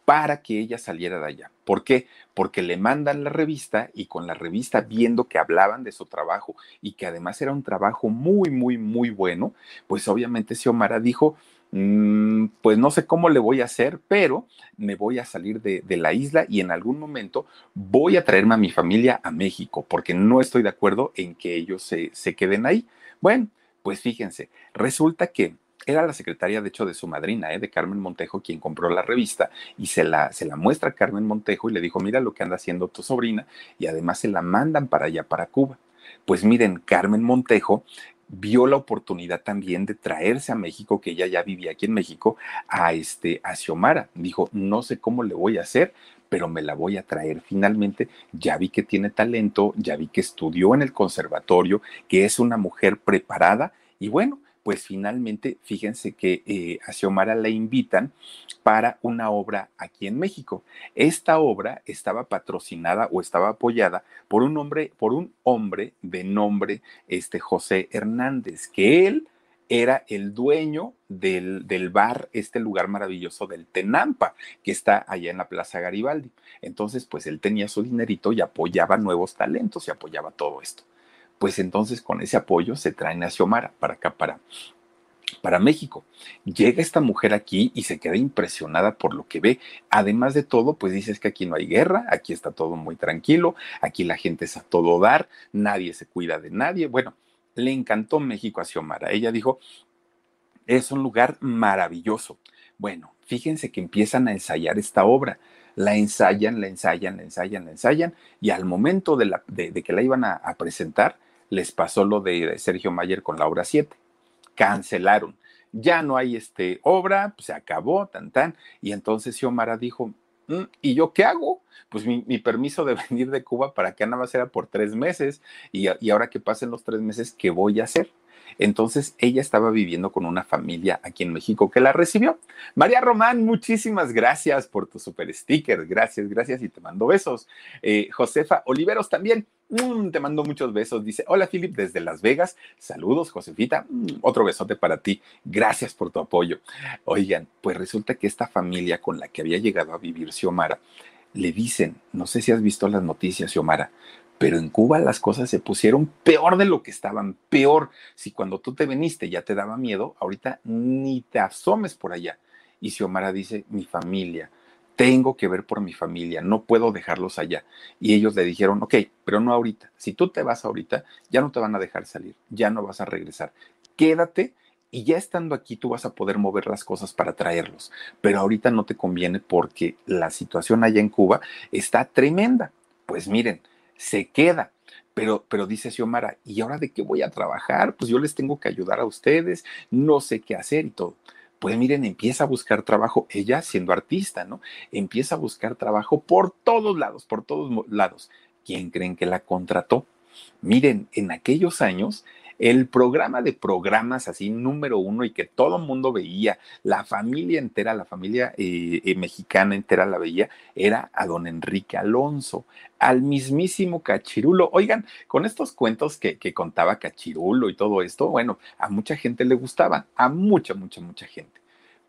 para que ella saliera de allá. ¿Por qué? Porque le mandan la revista y con la revista viendo que hablaban de su trabajo y que además era un trabajo muy, muy, muy bueno, pues obviamente Xiomara dijo, mm, pues no sé cómo le voy a hacer, pero me voy a salir de, la isla y en algún momento voy a traerme a mi familia a México, porque no estoy de acuerdo en que ellos se, se queden ahí. Bueno, pues fíjense, resulta que era la secretaria, de hecho, de su madrina, ¿eh? de Carmen Montejo, quien compró la revista y se la, se la muestra a Carmen Montejo y le dijo, mira lo que anda haciendo tu sobrina y además se la mandan para allá, para Cuba. Pues miren, Carmen Montejo vio la oportunidad también de traerse a México, que ella ya vivía aquí en México, a, este, a Xiomara. Dijo, no sé cómo le voy a hacer, pero me la voy a traer. Finalmente, ya vi que tiene talento, ya vi que estudió en el conservatorio, que es una mujer preparada y bueno, pues finalmente, fíjense que eh, a Xiomara la invitan para una obra aquí en México. Esta obra estaba patrocinada o estaba apoyada por un hombre, por un hombre de nombre este, José Hernández, que él era el dueño del, del, bar, este lugar maravilloso del Tenampa, que está allá en la Plaza Garibaldi. Entonces, pues él tenía su dinerito y apoyaba nuevos talentos y apoyaba todo esto pues entonces con ese apoyo se traen a Xiomara para acá, para, para México. Llega esta mujer aquí y se queda impresionada por lo que ve. Además de todo, pues dices que aquí no hay guerra, aquí está todo muy tranquilo, aquí la gente es a todo dar, nadie se cuida de nadie. Bueno, le encantó México a Xiomara. Ella dijo, es un lugar maravilloso. Bueno, fíjense que empiezan a ensayar esta obra la ensayan, la ensayan, la ensayan, la ensayan, y al momento de, que la iban a, presentar, les pasó lo de Sergio Mayer con la obra 7. Cancelaron. Ya no hay este, obra, se acabó, tan, tan. Y entonces Xiomara dijo, mm, ¿y yo qué hago? Pues mi, permiso de venir de Cuba para acá nada más era por tres meses. Y, y ahora que pasen los tres meses, ¿qué voy a hacer? Entonces ella estaba viviendo con una familia aquí en México que la recibió. María Román, muchísimas gracias por tu super sticker. Gracias, gracias y te mando besos. Eh, Josefa Oliveros también. Mm, te mando muchos besos. Dice, hola Philip desde Las Vegas. Saludos, Josefita. Mm, otro besote para ti. Gracias por tu apoyo. Oigan, pues resulta que esta familia con la que había llegado a vivir Xiomara, le dicen, no sé si has visto las noticias, Xiomara, pero en Cuba las cosas se pusieron peor de lo que estaban, peor. Si cuando tú te veniste ya te daba miedo, ahorita ni te asomes por allá. Y Xiomara dice, mi familia, tengo que ver por mi familia, no puedo dejarlos allá. Y ellos le dijeron, ok, pero no ahorita. Si tú te vas ahorita, ya no te van a dejar salir, ya no vas a regresar. Quédate y ya estando aquí tú vas a poder mover las cosas para traerlos. Pero ahorita no te conviene porque la situación allá en Cuba está tremenda. Pues miren, se queda. Pero, pero dice Xiomara, ¿y ahora de qué voy a trabajar? Pues yo les tengo que ayudar a ustedes, no sé qué hacer y todo. Pues miren, empieza a buscar trabajo, ella siendo artista, ¿no? Empieza a buscar trabajo por todos lados, por todos lados. ¿Quién creen que la contrató? Miren, en aquellos años el programa de programas así número uno y que todo el mundo veía, la familia entera, la familia eh, eh, mexicana entera la veía, era a don Enrique Alonso, al mismísimo Cachirulo. Oigan, con estos cuentos que, que contaba Cachirulo y todo esto, bueno, a mucha gente le gustaba, a mucha, mucha, mucha gente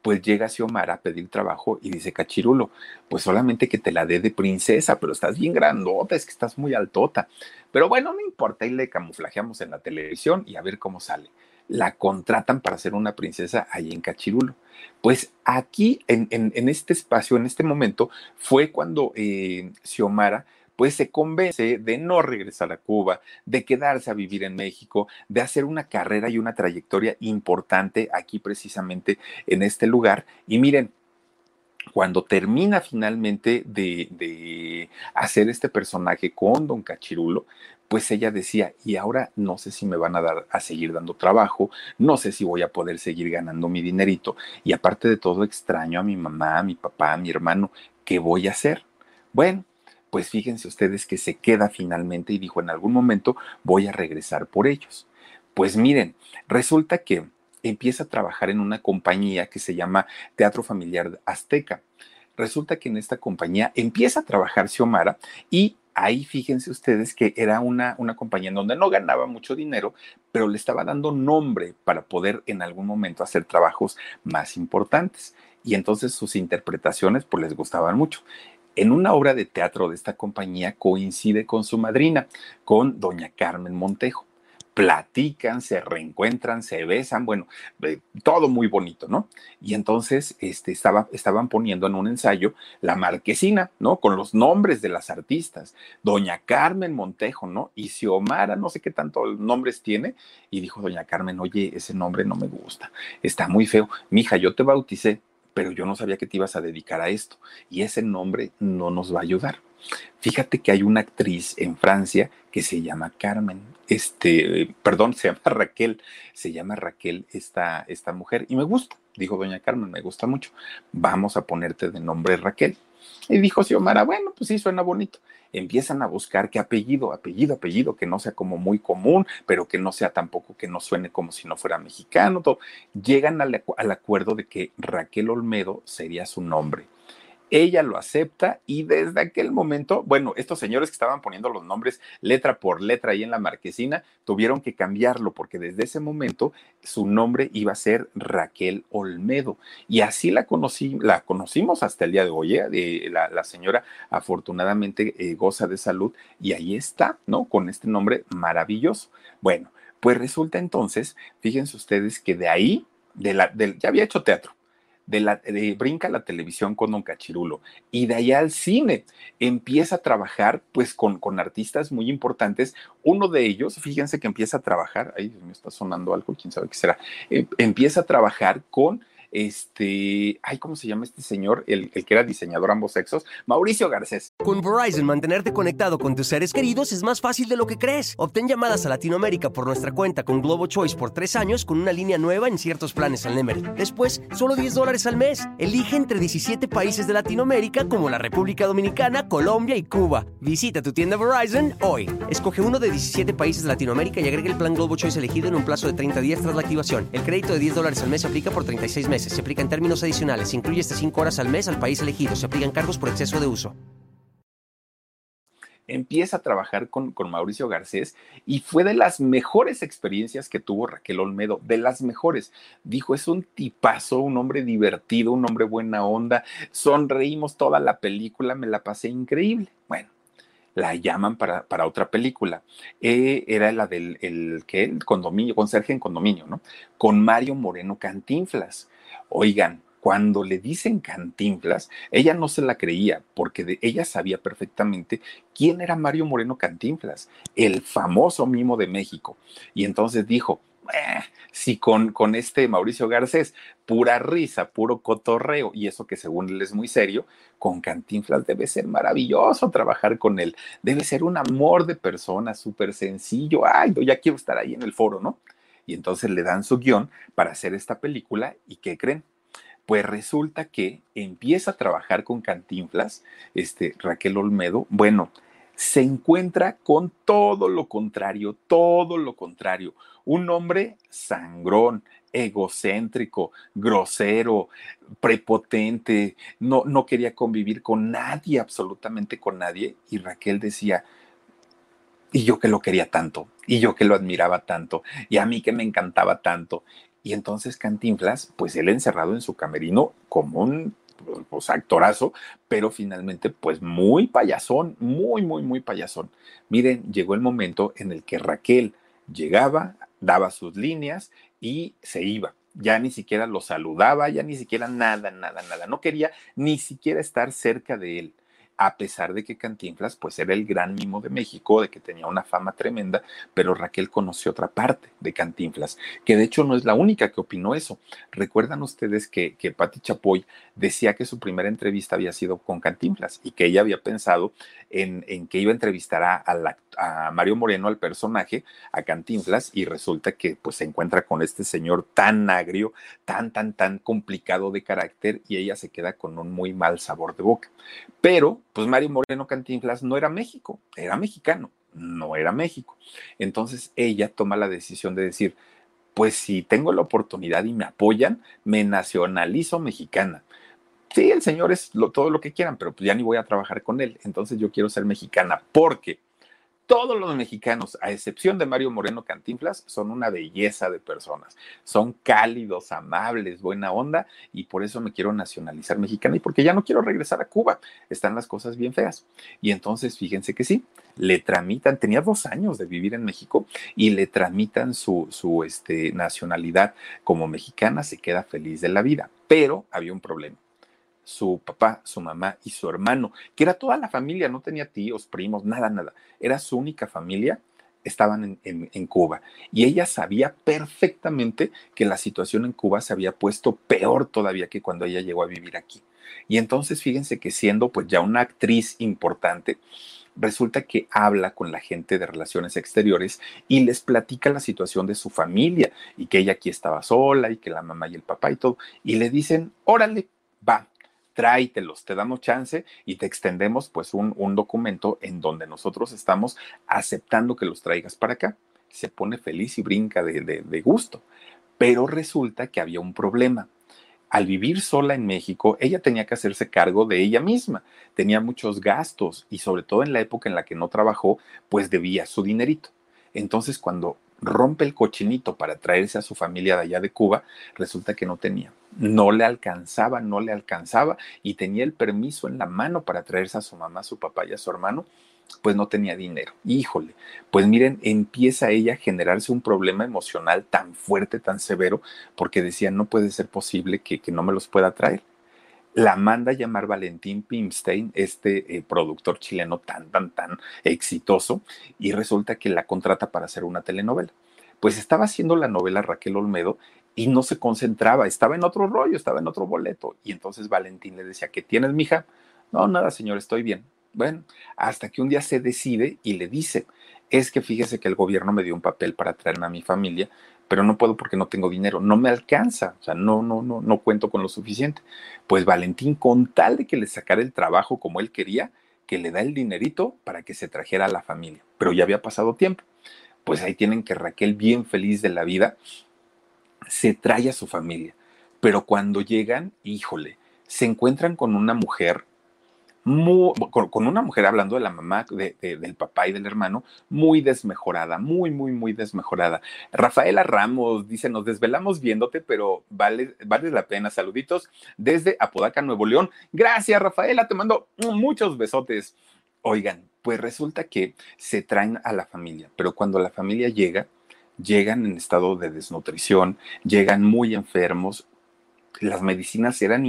pues llega Xiomara a pedir trabajo y dice Cachirulo, pues solamente que te la dé de princesa, pero estás bien grandota, es que estás muy altota. Pero bueno, no importa, y le camuflajeamos en la televisión y a ver cómo sale. La contratan para ser una princesa ahí en Cachirulo. Pues aquí, en, en, este espacio, en este momento, fue cuando eh, Xiomara pues se convence de no regresar a Cuba, de quedarse a vivir en México, de hacer una carrera y una trayectoria importante aquí precisamente en este lugar. Y miren, cuando termina finalmente de, hacer este personaje con Don Cachirulo, pues ella decía, y ahora no sé si me van a dar a seguir dando trabajo, no sé si voy a poder seguir ganando mi dinerito, y aparte de todo extraño a mi mamá, a mi papá, a mi hermano, ¿qué voy a hacer? Bueno, pues fíjense ustedes que se queda finalmente y dijo en algún momento voy a regresar por ellos. Pues miren, resulta que empieza a trabajar en una compañía que se llama Teatro Familiar Azteca. Resulta que en esta compañía empieza a trabajar Xiomara y ahí fíjense ustedes que era una, una compañía en donde no ganaba mucho dinero, pero le estaba dando nombre para poder en algún momento hacer trabajos más importantes. Y entonces sus interpretaciones pues les gustaban mucho en una obra de teatro de esta compañía coincide con su madrina, con doña Carmen Montejo. Platican, se reencuentran, se besan, bueno, todo muy bonito, ¿no? Y entonces este, estaba, estaban poniendo en un ensayo la marquesina, ¿no? Con los nombres de las artistas, doña Carmen Montejo, ¿no? Y Xiomara, no sé qué tanto nombres tiene, y dijo doña Carmen, oye, ese nombre no me gusta, está muy feo. Mija, yo te bauticé, pero yo no sabía que te ibas a dedicar a esto y ese nombre no nos va a ayudar. Fíjate que hay una actriz en Francia que se llama Carmen, este, perdón, se llama Raquel, se llama Raquel esta, esta mujer y me gusta, dijo doña Carmen, me gusta mucho, vamos a ponerte de nombre Raquel. Y dijo Xiomara, bueno, pues sí, suena bonito empiezan a buscar qué apellido, apellido, apellido, que no sea como muy común, pero que no sea tampoco que no suene como si no fuera mexicano. Todo. Llegan al, al acuerdo de que Raquel Olmedo sería su nombre. Ella lo acepta y desde aquel momento, bueno, estos señores que estaban poniendo los nombres letra por letra ahí en la marquesina, tuvieron que cambiarlo porque desde ese momento su nombre iba a ser Raquel Olmedo. Y así la, conocí, la conocimos hasta el día de hoy. ¿eh? la, la, señora afortunadamente eh, goza de salud y ahí está, ¿no? Con este nombre maravilloso. Bueno, pues resulta entonces, fíjense ustedes que de ahí, de la, ya había hecho teatro, de la, de, brinca la televisión con Don Cachirulo y de allá al cine. Empieza a trabajar pues con, con artistas muy importantes. Uno de ellos, fíjense que empieza a trabajar, ahí me está sonando algo, quién sabe qué será, em, empieza a trabajar con este, ay, ¿cómo se llama este señor? El, que era diseñador ambos sexos, Mauricio Garcés. Con Verizon, mantenerte conectado con tus seres queridos es más fácil de lo que crees. Obtén llamadas a Latinoamérica por nuestra cuenta con Globo Choice por tres años con una línea nueva en ciertos planes al Nemery. Después, solo 10 dólares al mes. Elige entre 17 países de Latinoamérica como la República Dominicana, Colombia y Cuba. Visita tu tienda Verizon hoy. Escoge uno de 17 países de Latinoamérica y agrega el plan Globo Choice elegido en un plazo de 30 días tras la activación. El crédito de 10 dólares al mes se aplica por 36 meses. Se aplica en términos adicionales. Se incluye hasta 5 horas al mes al país elegido. Se aplican cargos por exceso de uso. Empieza a trabajar con, con, Mauricio Garcés y fue de las mejores experiencias que tuvo Raquel Olmedo, de las mejores. Dijo, es un tipazo, un hombre divertido, un hombre buena onda, sonreímos toda la película, me la pasé increíble. Bueno, la llaman para, para otra película. Eh, era la del el, ¿qué? el condominio, con Sergio en condominio, ¿no? Con Mario Moreno Cantinflas. Oigan, cuando le dicen Cantinflas, ella no se la creía porque de, ella sabía perfectamente quién era Mario Moreno Cantinflas, el famoso mimo de México. Y entonces dijo, si con, con este Mauricio Garcés, pura risa, puro cotorreo, y eso que según él es muy serio, con Cantinflas debe ser maravilloso trabajar con él, debe ser un amor de persona, súper sencillo, ay, yo ya quiero estar ahí en el foro, ¿no? Y entonces le dan su guion para hacer esta película, ¿y qué creen? Pues resulta que empieza a trabajar con Cantinflas, este, Raquel Olmedo, bueno, se encuentra con todo lo contrario, todo lo contrario, un hombre sangrón, egocéntrico, grosero, prepotente, no, no quería convivir con nadie, absolutamente con nadie. Y Raquel decía, y yo que lo quería tanto, y yo que lo admiraba tanto, y a mí que me encantaba tanto. Y entonces Cantinflas, pues él encerrado en su camerino como un pues, actorazo, pero finalmente pues muy payasón, muy, muy, muy payasón. Miren, llegó el momento en el que Raquel llegaba, daba sus líneas y se iba. Ya ni siquiera lo saludaba, ya ni siquiera nada, nada, nada. No quería ni siquiera estar cerca de él a pesar de que Cantinflas pues era el gran mimo de México, de que tenía una fama tremenda, pero Raquel conoció otra parte de Cantinflas, que de hecho no es la única que opinó eso. Recuerdan ustedes que, que Patti Chapoy decía que su primera entrevista había sido con Cantinflas y que ella había pensado en, en que iba a entrevistar a, Mario Moreno, al personaje, a Cantinflas, y resulta que pues se encuentra con este señor tan agrio, tan, tan, tan complicado de carácter y ella se queda con un muy mal sabor de boca. Pero pues Mario Moreno Cantinflas no era México, era mexicano, no era México. Entonces ella toma la decisión de decir, pues si tengo la oportunidad y me apoyan, me nacionalizo mexicana. Sí, el señor es todo lo que quieran, pero pues ya ni voy a trabajar con él. Entonces yo quiero ser mexicana porque todos los mexicanos, a excepción de Mario Moreno Cantinflas, son una belleza de personas. Son cálidos, amables, buena onda y por eso me quiero nacionalizar mexicana y porque ya no quiero regresar a Cuba. Están las cosas bien feas. Y entonces fíjense que sí, le tramitan, tenía dos años de vivir en México y le tramitan su, su este, nacionalidad como mexicana, se queda feliz de la vida. Pero había un problema su papá, su mamá y su hermano, que era toda la familia, no tenía tíos, primos, nada, nada. Era su única familia, estaban en, Cuba. Y ella sabía perfectamente que la situación en Cuba se había puesto peor todavía que cuando ella llegó a vivir aquí. Y entonces fíjense que siendo pues ya una actriz importante, resulta que habla con la gente de relaciones exteriores y les platica la situación de su familia y que ella aquí estaba sola y que la mamá y el papá y todo. Y le dicen, órale, va, tráitelos, te damos chance y te extendemos pues un, un documento en donde nosotros estamos aceptando que los traigas para acá. Se pone feliz y brinca de, de, gusto. Pero resulta que había un problema al vivir sola en México, ella tenía que hacerse cargo de ella misma. Tenía muchos gastos y sobre todo en la época en la que no trabajó, pues debía su dinerito. Entonces, cuando rompe el cochinito para traerse a su familia de allá de Cuba, resulta que no tenía. No le alcanzaba, no le alcanzaba y tenía el permiso en la mano para traerse a su mamá, a su papá y a su hermano, pues no tenía dinero. Híjole, pues miren, empieza ella a generarse un problema emocional tan fuerte, tan severo, porque decía, no puede ser posible que, que no me los pueda traer la manda a llamar Valentín Pimstein, este eh, productor chileno tan, tan, tan exitoso, y resulta que la contrata para hacer una telenovela. Pues estaba haciendo la novela Raquel Olmedo y no se concentraba, estaba en otro rollo, estaba en otro boleto. Y entonces Valentín le decía, ¿qué tienes, mija? No, nada, señor, estoy bien. Bueno, hasta que un día se decide y le dice, es que fíjese que el gobierno me dio un papel para traerme a mi familia, pero no puedo porque no tengo dinero, no me alcanza, o sea, no, no, no, no cuento con lo suficiente. Pues Valentín, con tal de que le sacara el trabajo como él quería, que le da el dinerito para que se trajera a la familia, pero ya había pasado tiempo. Pues ahí tienen que Raquel, bien feliz de la vida, se trae a su familia, pero cuando llegan, híjole, se encuentran con una mujer con, una mujer hablando de la mamá, del papá y del hermano, muy desmejorada, muy, muy, muy desmejorada. Rafaela Ramos dice, nos desvelamos viéndote, pero vale, vale la pena. Saluditos desde Apodaca, Nuevo León. Gracias, Rafaela, te mando muchos besotes. Oigan, pues resulta que se traen a la familia, pero cuando la familia llega, llegan en estado de desnutrición, llegan muy enfermos, las medicinas eran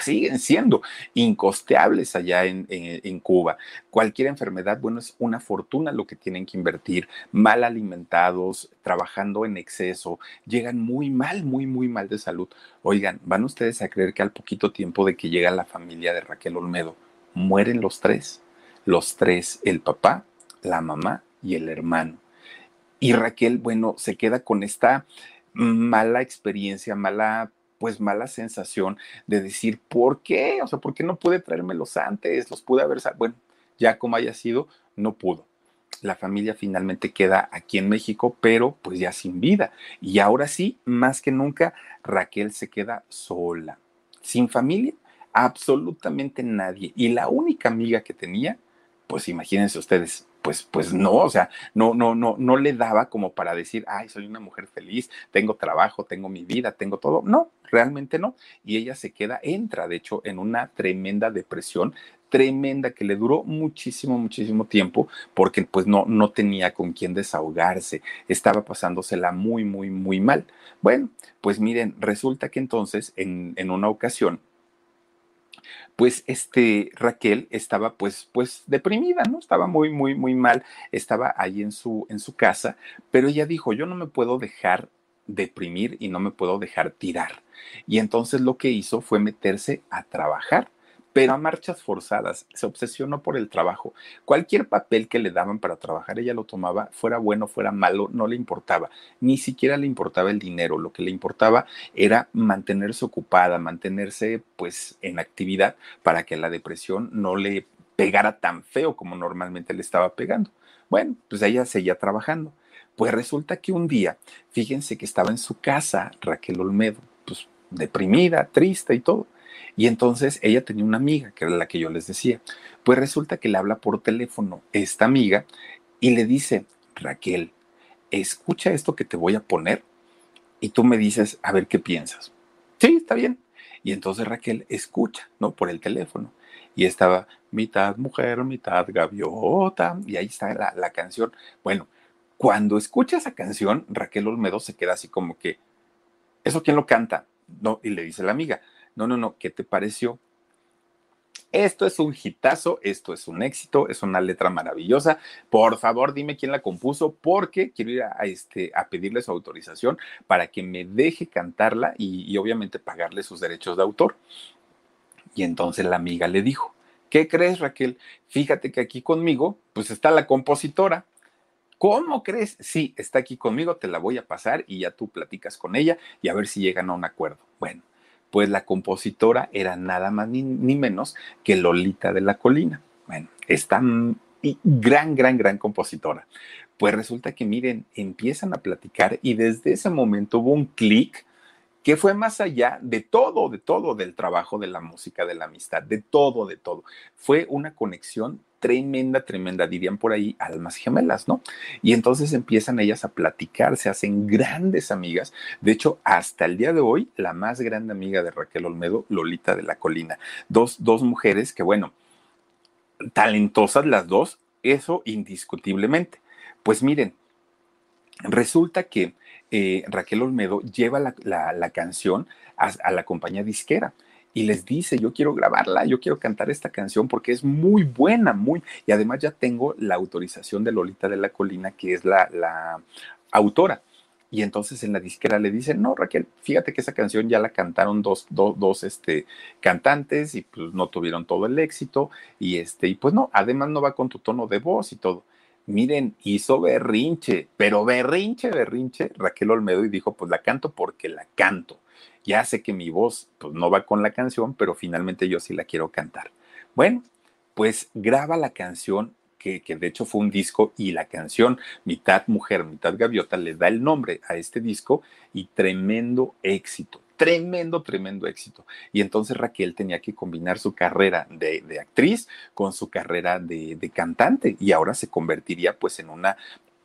siguen siendo incosteables allá en, en, Cuba. Cualquier enfermedad, bueno, es una fortuna lo que tienen que invertir, mal alimentados, trabajando en exceso, llegan muy mal, muy, muy mal de salud. Oigan, ¿van ustedes a creer que al poquito tiempo de que llega la familia de Raquel Olmedo, mueren los tres? Los tres, el papá, la mamá y el hermano. Y Raquel, bueno, se queda con esta mala experiencia, mala pues mala sensación de decir, ¿por qué? O sea, ¿por qué no pude traérmelos antes? Los pude haber, bueno, ya como haya sido, no pudo. la familia finalmente queda aquí en México, pero pues ya sin vida. Y ahora sí, más que nunca, Raquel se queda sola, sin familia, absolutamente nadie. Y la única amiga que tenía, pues imagínense ustedes, pues, pues no, o sea, no, no, no, no le daba como para decir, ay, soy una mujer feliz, tengo trabajo, tengo mi vida, tengo todo. No, realmente no. Y ella se queda, entra, de hecho, en una tremenda depresión tremenda que le duró muchísimo, muchísimo tiempo porque pues no, no tenía con quién desahogarse, estaba pasándosela muy, muy, muy mal. Bueno, pues miren, resulta que entonces en, en una ocasión, pues este Raquel estaba pues pues deprimida, ¿no? Estaba muy muy muy mal, estaba ahí en su en su casa, pero ella dijo, "Yo no me puedo dejar deprimir y no me puedo dejar tirar." Y entonces lo que hizo fue meterse a trabajar pero a marchas forzadas, se obsesionó por el trabajo. Cualquier papel que le daban para trabajar, ella lo tomaba, fuera bueno, fuera malo, no le importaba, ni siquiera le importaba el dinero, lo que le importaba era mantenerse ocupada, mantenerse pues en actividad para que la depresión no le pegara tan feo como normalmente le estaba pegando. Bueno, pues ella seguía trabajando. Pues resulta que un día, fíjense que estaba en su casa Raquel Olmedo, pues deprimida, triste y todo y entonces ella tenía una amiga, que era la que yo les decía. Pues resulta que le habla por teléfono esta amiga y le dice, Raquel, escucha esto que te voy a poner y tú me dices, a ver qué piensas. Sí, está bien. Y entonces Raquel escucha, ¿no? Por el teléfono. Y estaba mitad mujer, mitad gaviota. Y ahí está la, la canción. Bueno, cuando escucha esa canción, Raquel Olmedo se queda así como que, ¿eso quién lo canta? No, y le dice la amiga, no, no, no, ¿qué te pareció? Esto es un hitazo, esto es un éxito, es una letra maravillosa. Por favor, dime quién la compuso, porque quiero ir a, este, a pedirle su autorización para que me deje cantarla y, y obviamente pagarle sus derechos de autor. Y entonces la amiga le dijo, ¿qué crees, Raquel? Fíjate que aquí conmigo, pues está la compositora. ¿Cómo crees? Sí, está aquí conmigo, te la voy a pasar y ya tú platicas con ella y a ver si llegan a un acuerdo. Bueno, pues la compositora era nada más ni, menos que Lolita de la Colina. Bueno, esta gran, gran, gran compositora. Pues resulta que, miren, empiezan a platicar y desde ese momento hubo un clic que fue más allá de todo, de todo, del trabajo, de la música, de la amistad, de todo, de todo. Fue una conexión tremenda, tremenda, dirían por ahí, almas gemelas, ¿no? Y entonces empiezan ellas a platicar, se hacen grandes amigas. De hecho, hasta el día de hoy, la más grande amiga de Raquel Olmedo, Lolita de la Colina. Dos, dos mujeres que, bueno, talentosas las dos, eso indiscutiblemente. Pues miren, resulta que eh, Raquel Olmedo lleva la, canción a, la compañía disquera y les dice, yo quiero grabarla, yo quiero cantar esta canción porque es muy buena, muy, y además ya tengo la autorización de Lolita de la Colina, que es la, la autora. Y entonces en la disquera le dicen, no, Raquel, fíjate que esa canción ya la cantaron dos, dos este, cantantes y pues no tuvieron todo el éxito. Y este, y pues no, además no va con tu tono de voz y todo. Miren, hizo berrinche, pero berrinche, berrinche, Raquel Olmedo y dijo, pues la canto porque la canto. Ya sé que mi voz pues, no va con la canción, pero finalmente yo sí la quiero cantar. Bueno, pues graba la canción, que, que, de hecho fue un disco, y la canción Mitad Mujer, Mitad Gaviota le da el nombre a este disco y tremendo éxito, tremendo, tremendo éxito. Y entonces Raquel tenía que combinar su carrera de, actriz con su carrera de, cantante y ahora se convertiría pues en una,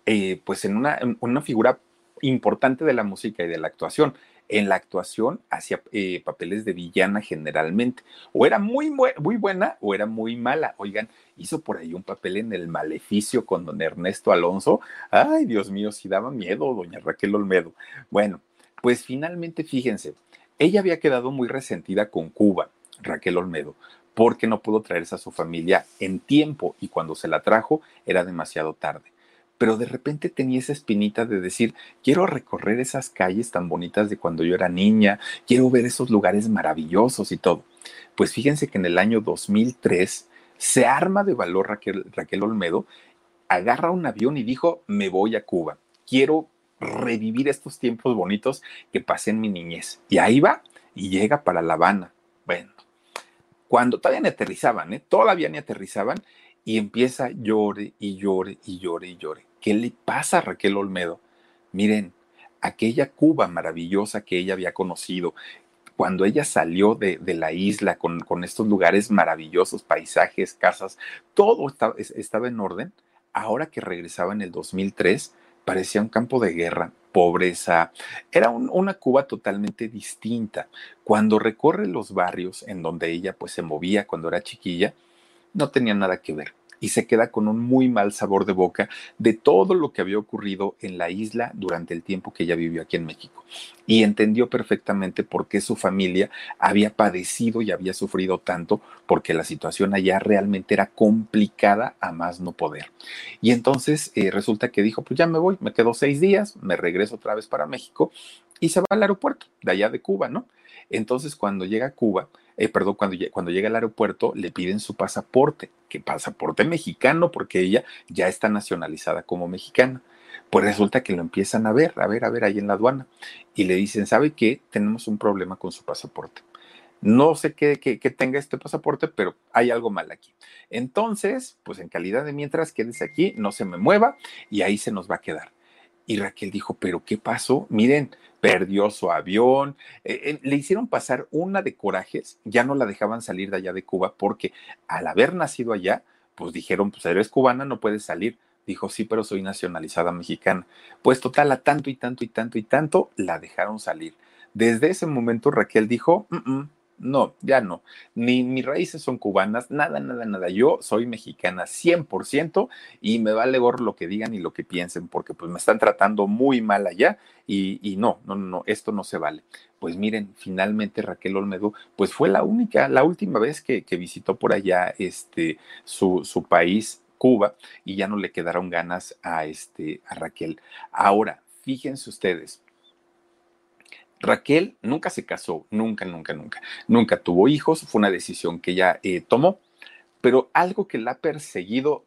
eh, pues en una, una figura importante de la música y de la actuación en la actuación hacía eh, papeles de villana generalmente. O era muy, muy buena o era muy mala. Oigan, hizo por ahí un papel en El Maleficio con don Ernesto Alonso. Ay, Dios mío, si daba miedo, doña Raquel Olmedo. Bueno, pues finalmente fíjense, ella había quedado muy resentida con Cuba, Raquel Olmedo, porque no pudo traerse a su familia en tiempo y cuando se la trajo era demasiado tarde pero de repente tenía esa espinita de decir, quiero recorrer esas calles tan bonitas de cuando yo era niña, quiero ver esos lugares maravillosos y todo. Pues fíjense que en el año 2003 se arma de valor Raquel, Raquel Olmedo, agarra un avión y dijo, me voy a Cuba, quiero revivir estos tiempos bonitos que pasé en mi niñez. Y ahí va y llega para La Habana. Bueno, cuando todavía ni aterrizaban, ¿eh? todavía ni aterrizaban, y empieza llore y llore y llore y llore. ¿Qué le pasa a Raquel Olmedo? Miren, aquella Cuba maravillosa que ella había conocido, cuando ella salió de, la isla con, estos lugares maravillosos, paisajes, casas, todo estaba, estaba en orden, ahora que regresaba en el 2003, parecía un campo de guerra, pobreza, era una Cuba totalmente distinta. Cuando recorre los barrios en donde ella pues se movía cuando era chiquilla, no tenía nada que ver y se queda con un muy mal sabor de boca de todo lo que había ocurrido en la isla durante el tiempo que ella vivió aquí en México. Y entendió perfectamente por qué su familia había padecido y había sufrido tanto, porque la situación allá realmente era complicada a más no poder. Y entonces eh, resulta que dijo, pues ya me voy, me quedo seis días, me regreso otra vez para México y se va al aeropuerto de allá de Cuba, ¿no? Entonces cuando llega a Cuba, eh, perdón, cuando, cuando llega al aeropuerto le piden su pasaporte, que pasaporte mexicano, porque ella ya está nacionalizada como mexicana. Pues resulta que lo empiezan a ver, a ver, a ver ahí en la aduana. Y le dicen, ¿sabe qué? Tenemos un problema con su pasaporte. No sé qué, qué, tenga este pasaporte, pero hay algo mal aquí. Entonces, pues en calidad de mientras, quédese aquí, no se me mueva y ahí se nos va a quedar. Y Raquel dijo, pero ¿qué pasó? Miren, perdió su avión, eh, eh, le hicieron pasar una de corajes, ya no la dejaban salir de allá de Cuba porque al haber nacido allá, pues dijeron, pues eres cubana, no puedes salir. Dijo, sí, pero soy nacionalizada mexicana. Pues total, a tanto y tanto y tanto y tanto, la dejaron salir. Desde ese momento Raquel dijo, mm, mm, no, ya no. Ni mis raíces son cubanas, nada, nada, nada. Yo soy mexicana 100% y me vale gorro lo que digan y lo que piensen, porque pues me están tratando muy mal allá y, no, no, no, esto no se vale. Pues miren, finalmente Raquel Olmedo, pues fue la única, la última vez que, visitó por allá este, su, su país, Cuba, y ya no le quedaron ganas a, este, a Raquel. Ahora, fíjense ustedes, Raquel nunca se casó, nunca, nunca, nunca. Nunca tuvo hijos, fue una decisión que ella eh, tomó, pero algo que la ha perseguido,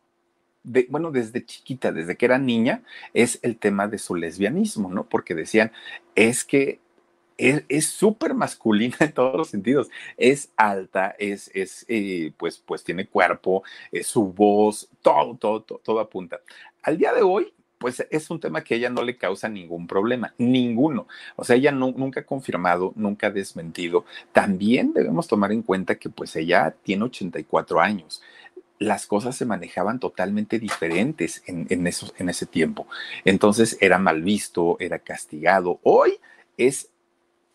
de, bueno, desde chiquita, desde que era niña, es el tema de su lesbianismo, ¿no? Porque decían, es que es súper masculina en todos los sentidos. Es alta, es, es eh, pues, pues tiene cuerpo, es su voz, todo, todo, todo, todo apunta. Al día de hoy, pues es un tema que a ella no le causa ningún problema, ninguno. O sea, ella nunca ha confirmado, nunca ha desmentido. También debemos tomar en cuenta que pues ella tiene 84 años las cosas se manejaban totalmente diferentes en, en, en ese tiempo. Entonces era mal visto, era castigado. Hoy es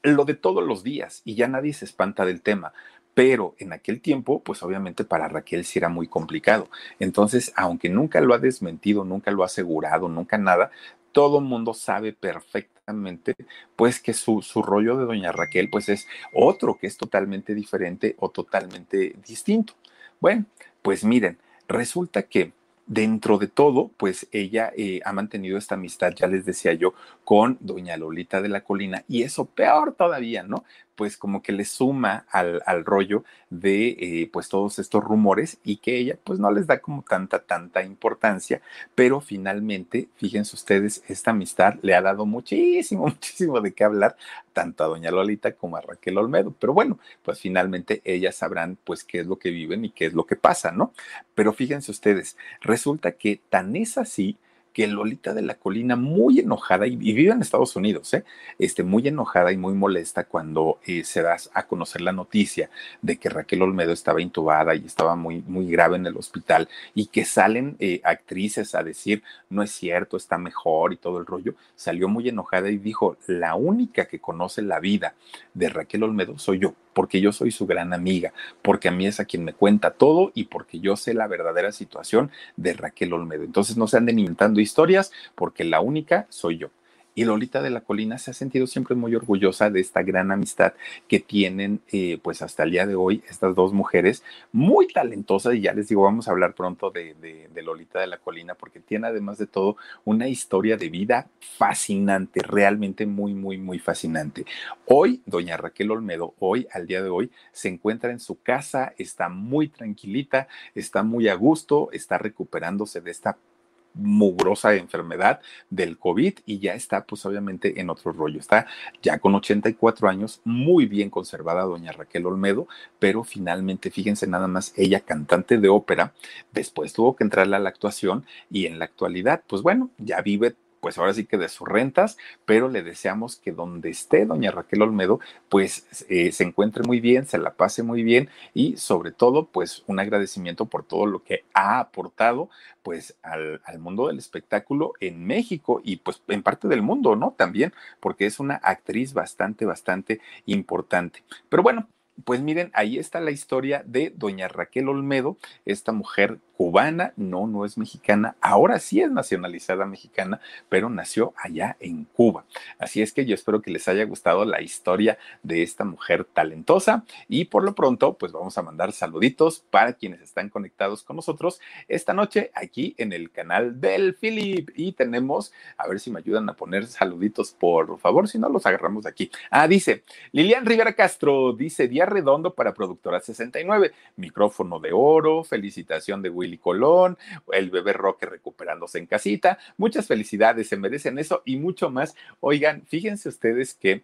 lo de todos los días y ya nadie se espanta del tema pero en aquel tiempo, pues obviamente para Raquel sí era muy complicado. Entonces, aunque nunca lo ha desmentido, nunca lo ha asegurado, nunca nada, todo el mundo sabe perfectamente, pues que su, su rollo de doña Raquel, pues es otro que es totalmente diferente o totalmente distinto. Bueno, pues miren, resulta que dentro de todo, pues ella eh, ha mantenido esta amistad, ya les decía yo, con doña Lolita de la Colina, y eso peor todavía, ¿no? Pues como que le suma al, rollo de eh, pues todos estos rumores y que ella pues no les da como tanta, tanta importancia, pero finalmente, fíjense ustedes, esta amistad le ha dado muchísimo, muchísimo de qué hablar tanto a doña Lolita como a Raquel Olmedo, pero bueno, pues finalmente ellas sabrán pues qué es lo que viven y qué es lo que pasa, ¿no? Pero fíjense ustedes, resulta que tan es así que Lolita de la Colina, muy enojada, y, vive en Estados Unidos, ¿eh? este, muy enojada y muy molesta cuando eh, se da a conocer la noticia de que Raquel Olmedo estaba intubada y estaba muy, muy grave en el hospital y que salen eh, actrices a decir, no es cierto, está mejor y todo el rollo, salió muy enojada y dijo, la única que conoce la vida de Raquel Olmedo soy yo porque yo soy su gran amiga, porque a mí es a quien me cuenta todo y porque yo sé la verdadera situación de Raquel Olmedo. Entonces no se anden inventando historias porque la única soy yo. Y Lolita de la Colina se ha sentido siempre muy orgullosa de esta gran amistad que tienen, eh, pues hasta el día de hoy, estas dos mujeres muy talentosas. Y ya les digo, vamos a hablar pronto de, de, Lolita de la Colina, porque tiene además de todo una historia de vida fascinante, realmente muy, muy, muy fascinante. Hoy, doña Raquel Olmedo, hoy, al día de hoy, se encuentra en su casa, está muy tranquilita, está muy a gusto, está recuperándose de esta mugrosa enfermedad del COVID y ya está pues obviamente en otro rollo. Está ya con 84 años, muy bien conservada doña Raquel Olmedo, pero finalmente fíjense nada más, ella cantante de ópera, después tuvo que entrarle a la actuación y en la actualidad pues bueno, ya vive pues ahora sí que de sus rentas, pero le deseamos que donde esté doña Raquel Olmedo, pues eh, se encuentre muy bien, se la pase muy bien y sobre todo, pues un agradecimiento por todo lo que ha aportado pues al, al mundo del espectáculo en México y pues en parte del mundo, ¿no? También, porque es una actriz bastante, bastante importante. Pero bueno, pues miren, ahí está la historia de doña Raquel Olmedo, esta mujer cubana, no, no es mexicana, ahora sí es nacionalizada mexicana, pero nació allá en Cuba. Así es que yo espero que les haya gustado la historia de esta mujer talentosa y por lo pronto, pues vamos a mandar saluditos para quienes están conectados con nosotros esta noche aquí en el canal del Philip y tenemos, a ver si me ayudan a poner saluditos por favor, si no los agarramos de aquí. Ah, dice Lilian Rivera Castro, dice redondo para productora 69, micrófono de oro, felicitación de Willy Colón, el bebé Roque recuperándose en casita. Muchas felicidades, se merecen eso y mucho más. Oigan, fíjense ustedes que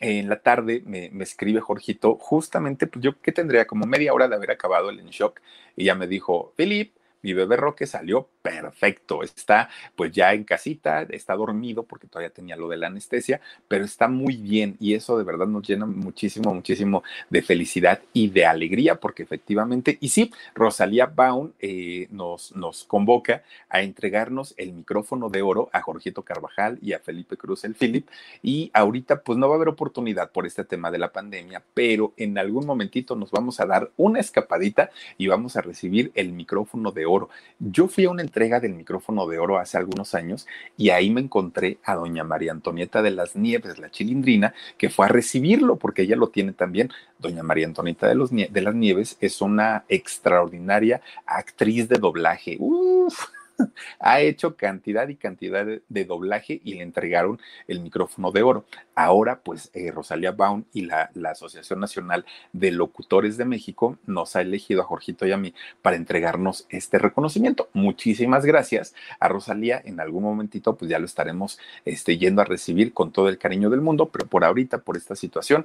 en la tarde me, me, escribe Jorgito, justamente, pues yo que tendría como media hora de haber acabado el en shock, y ya me dijo, Filip, mi bebé Roque salió perfecto, está pues ya en casita, está dormido porque todavía tenía lo de la anestesia, pero está muy bien y eso de verdad nos llena muchísimo, muchísimo de felicidad y de alegría porque efectivamente, y sí, Rosalía Baun eh, nos, nos convoca a entregarnos el micrófono de oro a Jorgito Carvajal y a Felipe Cruz, el Philip, y ahorita pues no va a haber oportunidad por este tema de la pandemia, pero en algún momentito nos vamos a dar una escapadita y vamos a recibir el micrófono de oro Yo fui a una entrega del micrófono de oro hace algunos años y ahí me encontré a doña María Antonieta de las Nieves, la chilindrina, que fue a recibirlo porque ella lo tiene también. Doña María Antonieta de, de las Nieves es una extraordinaria actriz de doblaje. Uf ha hecho cantidad y cantidad de, doblaje y le entregaron el micrófono de oro. Ahora, pues eh, Rosalía Baum y la, Asociación Nacional de Locutores de México nos ha elegido a Jorgito y a mí para entregarnos este reconocimiento. Muchísimas gracias a Rosalía. En algún momentito, pues ya lo estaremos este, yendo a recibir con todo el cariño del mundo, pero por ahorita, por esta situación,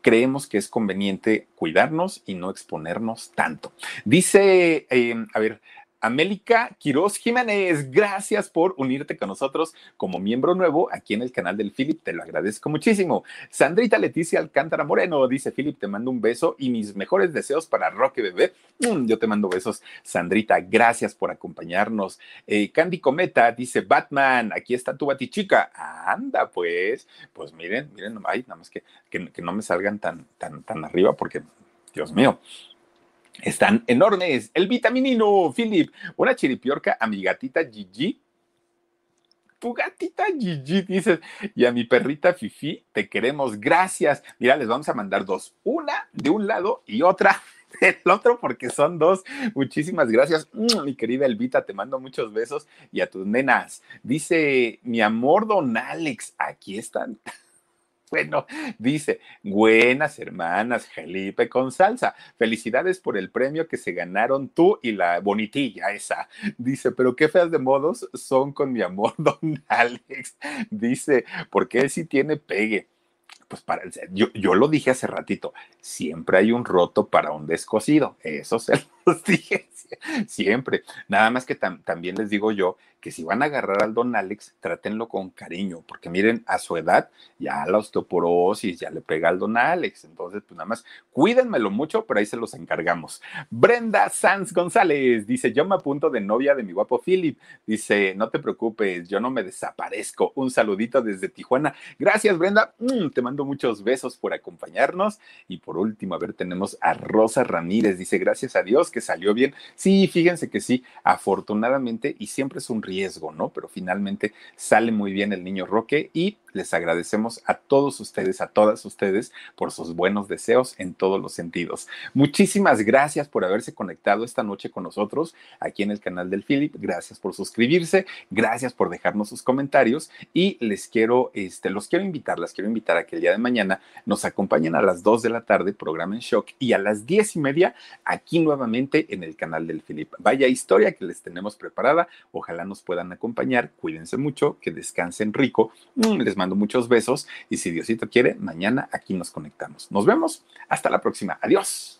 creemos que es conveniente cuidarnos y no exponernos tanto. Dice, eh, a ver, América Quiroz Jiménez, gracias por unirte con nosotros como miembro nuevo aquí en el canal del Philip, te lo agradezco muchísimo. Sandrita Leticia Alcántara Moreno dice, Philip, te mando un beso y mis mejores deseos para Roque Bebé. Mm, yo te mando besos, Sandrita, gracias por acompañarnos. Eh, Candy Cometa dice, Batman, aquí está tu batichica. Anda, pues, pues miren, miren, ay, nada más que, que, que no me salgan tan, tan, tan arriba porque, Dios mío. Están enormes. El vitaminino, Philip. Una chiripiorca a mi gatita Gigi. Tu gatita Gigi, dices. Y a mi perrita Fifi, te queremos. Gracias. Mira, les vamos a mandar dos. Una de un lado y otra del otro porque son dos. Muchísimas gracias, mi querida Elvita, te mando muchos besos y a tus nenas. Dice mi amor, don Alex, aquí están. Bueno, dice, buenas hermanas, Felipe con salsa. Felicidades por el premio que se ganaron tú y la bonitilla esa. Dice, pero qué feas de modos son con mi amor, don Alex. Dice, porque él sí tiene pegue pues para yo, yo lo dije hace ratito, siempre hay un roto para un descosido, eso se los dije siempre. Nada más que también les digo yo que si van a agarrar al don Alex, trátenlo con cariño, porque miren, a su edad ya la osteoporosis ya le pega al don Alex. Entonces, pues nada más cuídenmelo mucho, pero ahí se los encargamos. Brenda Sanz González dice: Yo me apunto de novia de mi guapo Philip. Dice: No te preocupes, yo no me desaparezco. Un saludito desde Tijuana. Gracias, Brenda. Mm, te mando muchos besos por acompañarnos. Y por último, a ver, tenemos a Rosa Ramírez. Dice: Gracias a Dios que salió bien. Sí, fíjense que sí, afortunadamente, y siempre es un riesgo, ¿no? Pero finalmente sale muy bien el niño Roque y les agradecemos a todos ustedes, a todas ustedes, por sus buenos deseos en todos los sentidos. Muchísimas gracias por haberse conectado esta noche con nosotros aquí en el canal del Philip. Gracias por suscribirse, gracias por dejarnos sus comentarios y les quiero, este, los quiero invitar, las quiero invitar a que el día de mañana nos acompañen a las 2 de la tarde, programa en shock, y a las 10 y media aquí nuevamente en el canal del Philip. Vaya historia que les tenemos preparada. Ojalá nos puedan acompañar. Cuídense mucho, que descansen rico. Mm, les mando muchos besos y si Diosito quiere, mañana aquí nos conectamos. Nos vemos. Hasta la próxima. Adiós.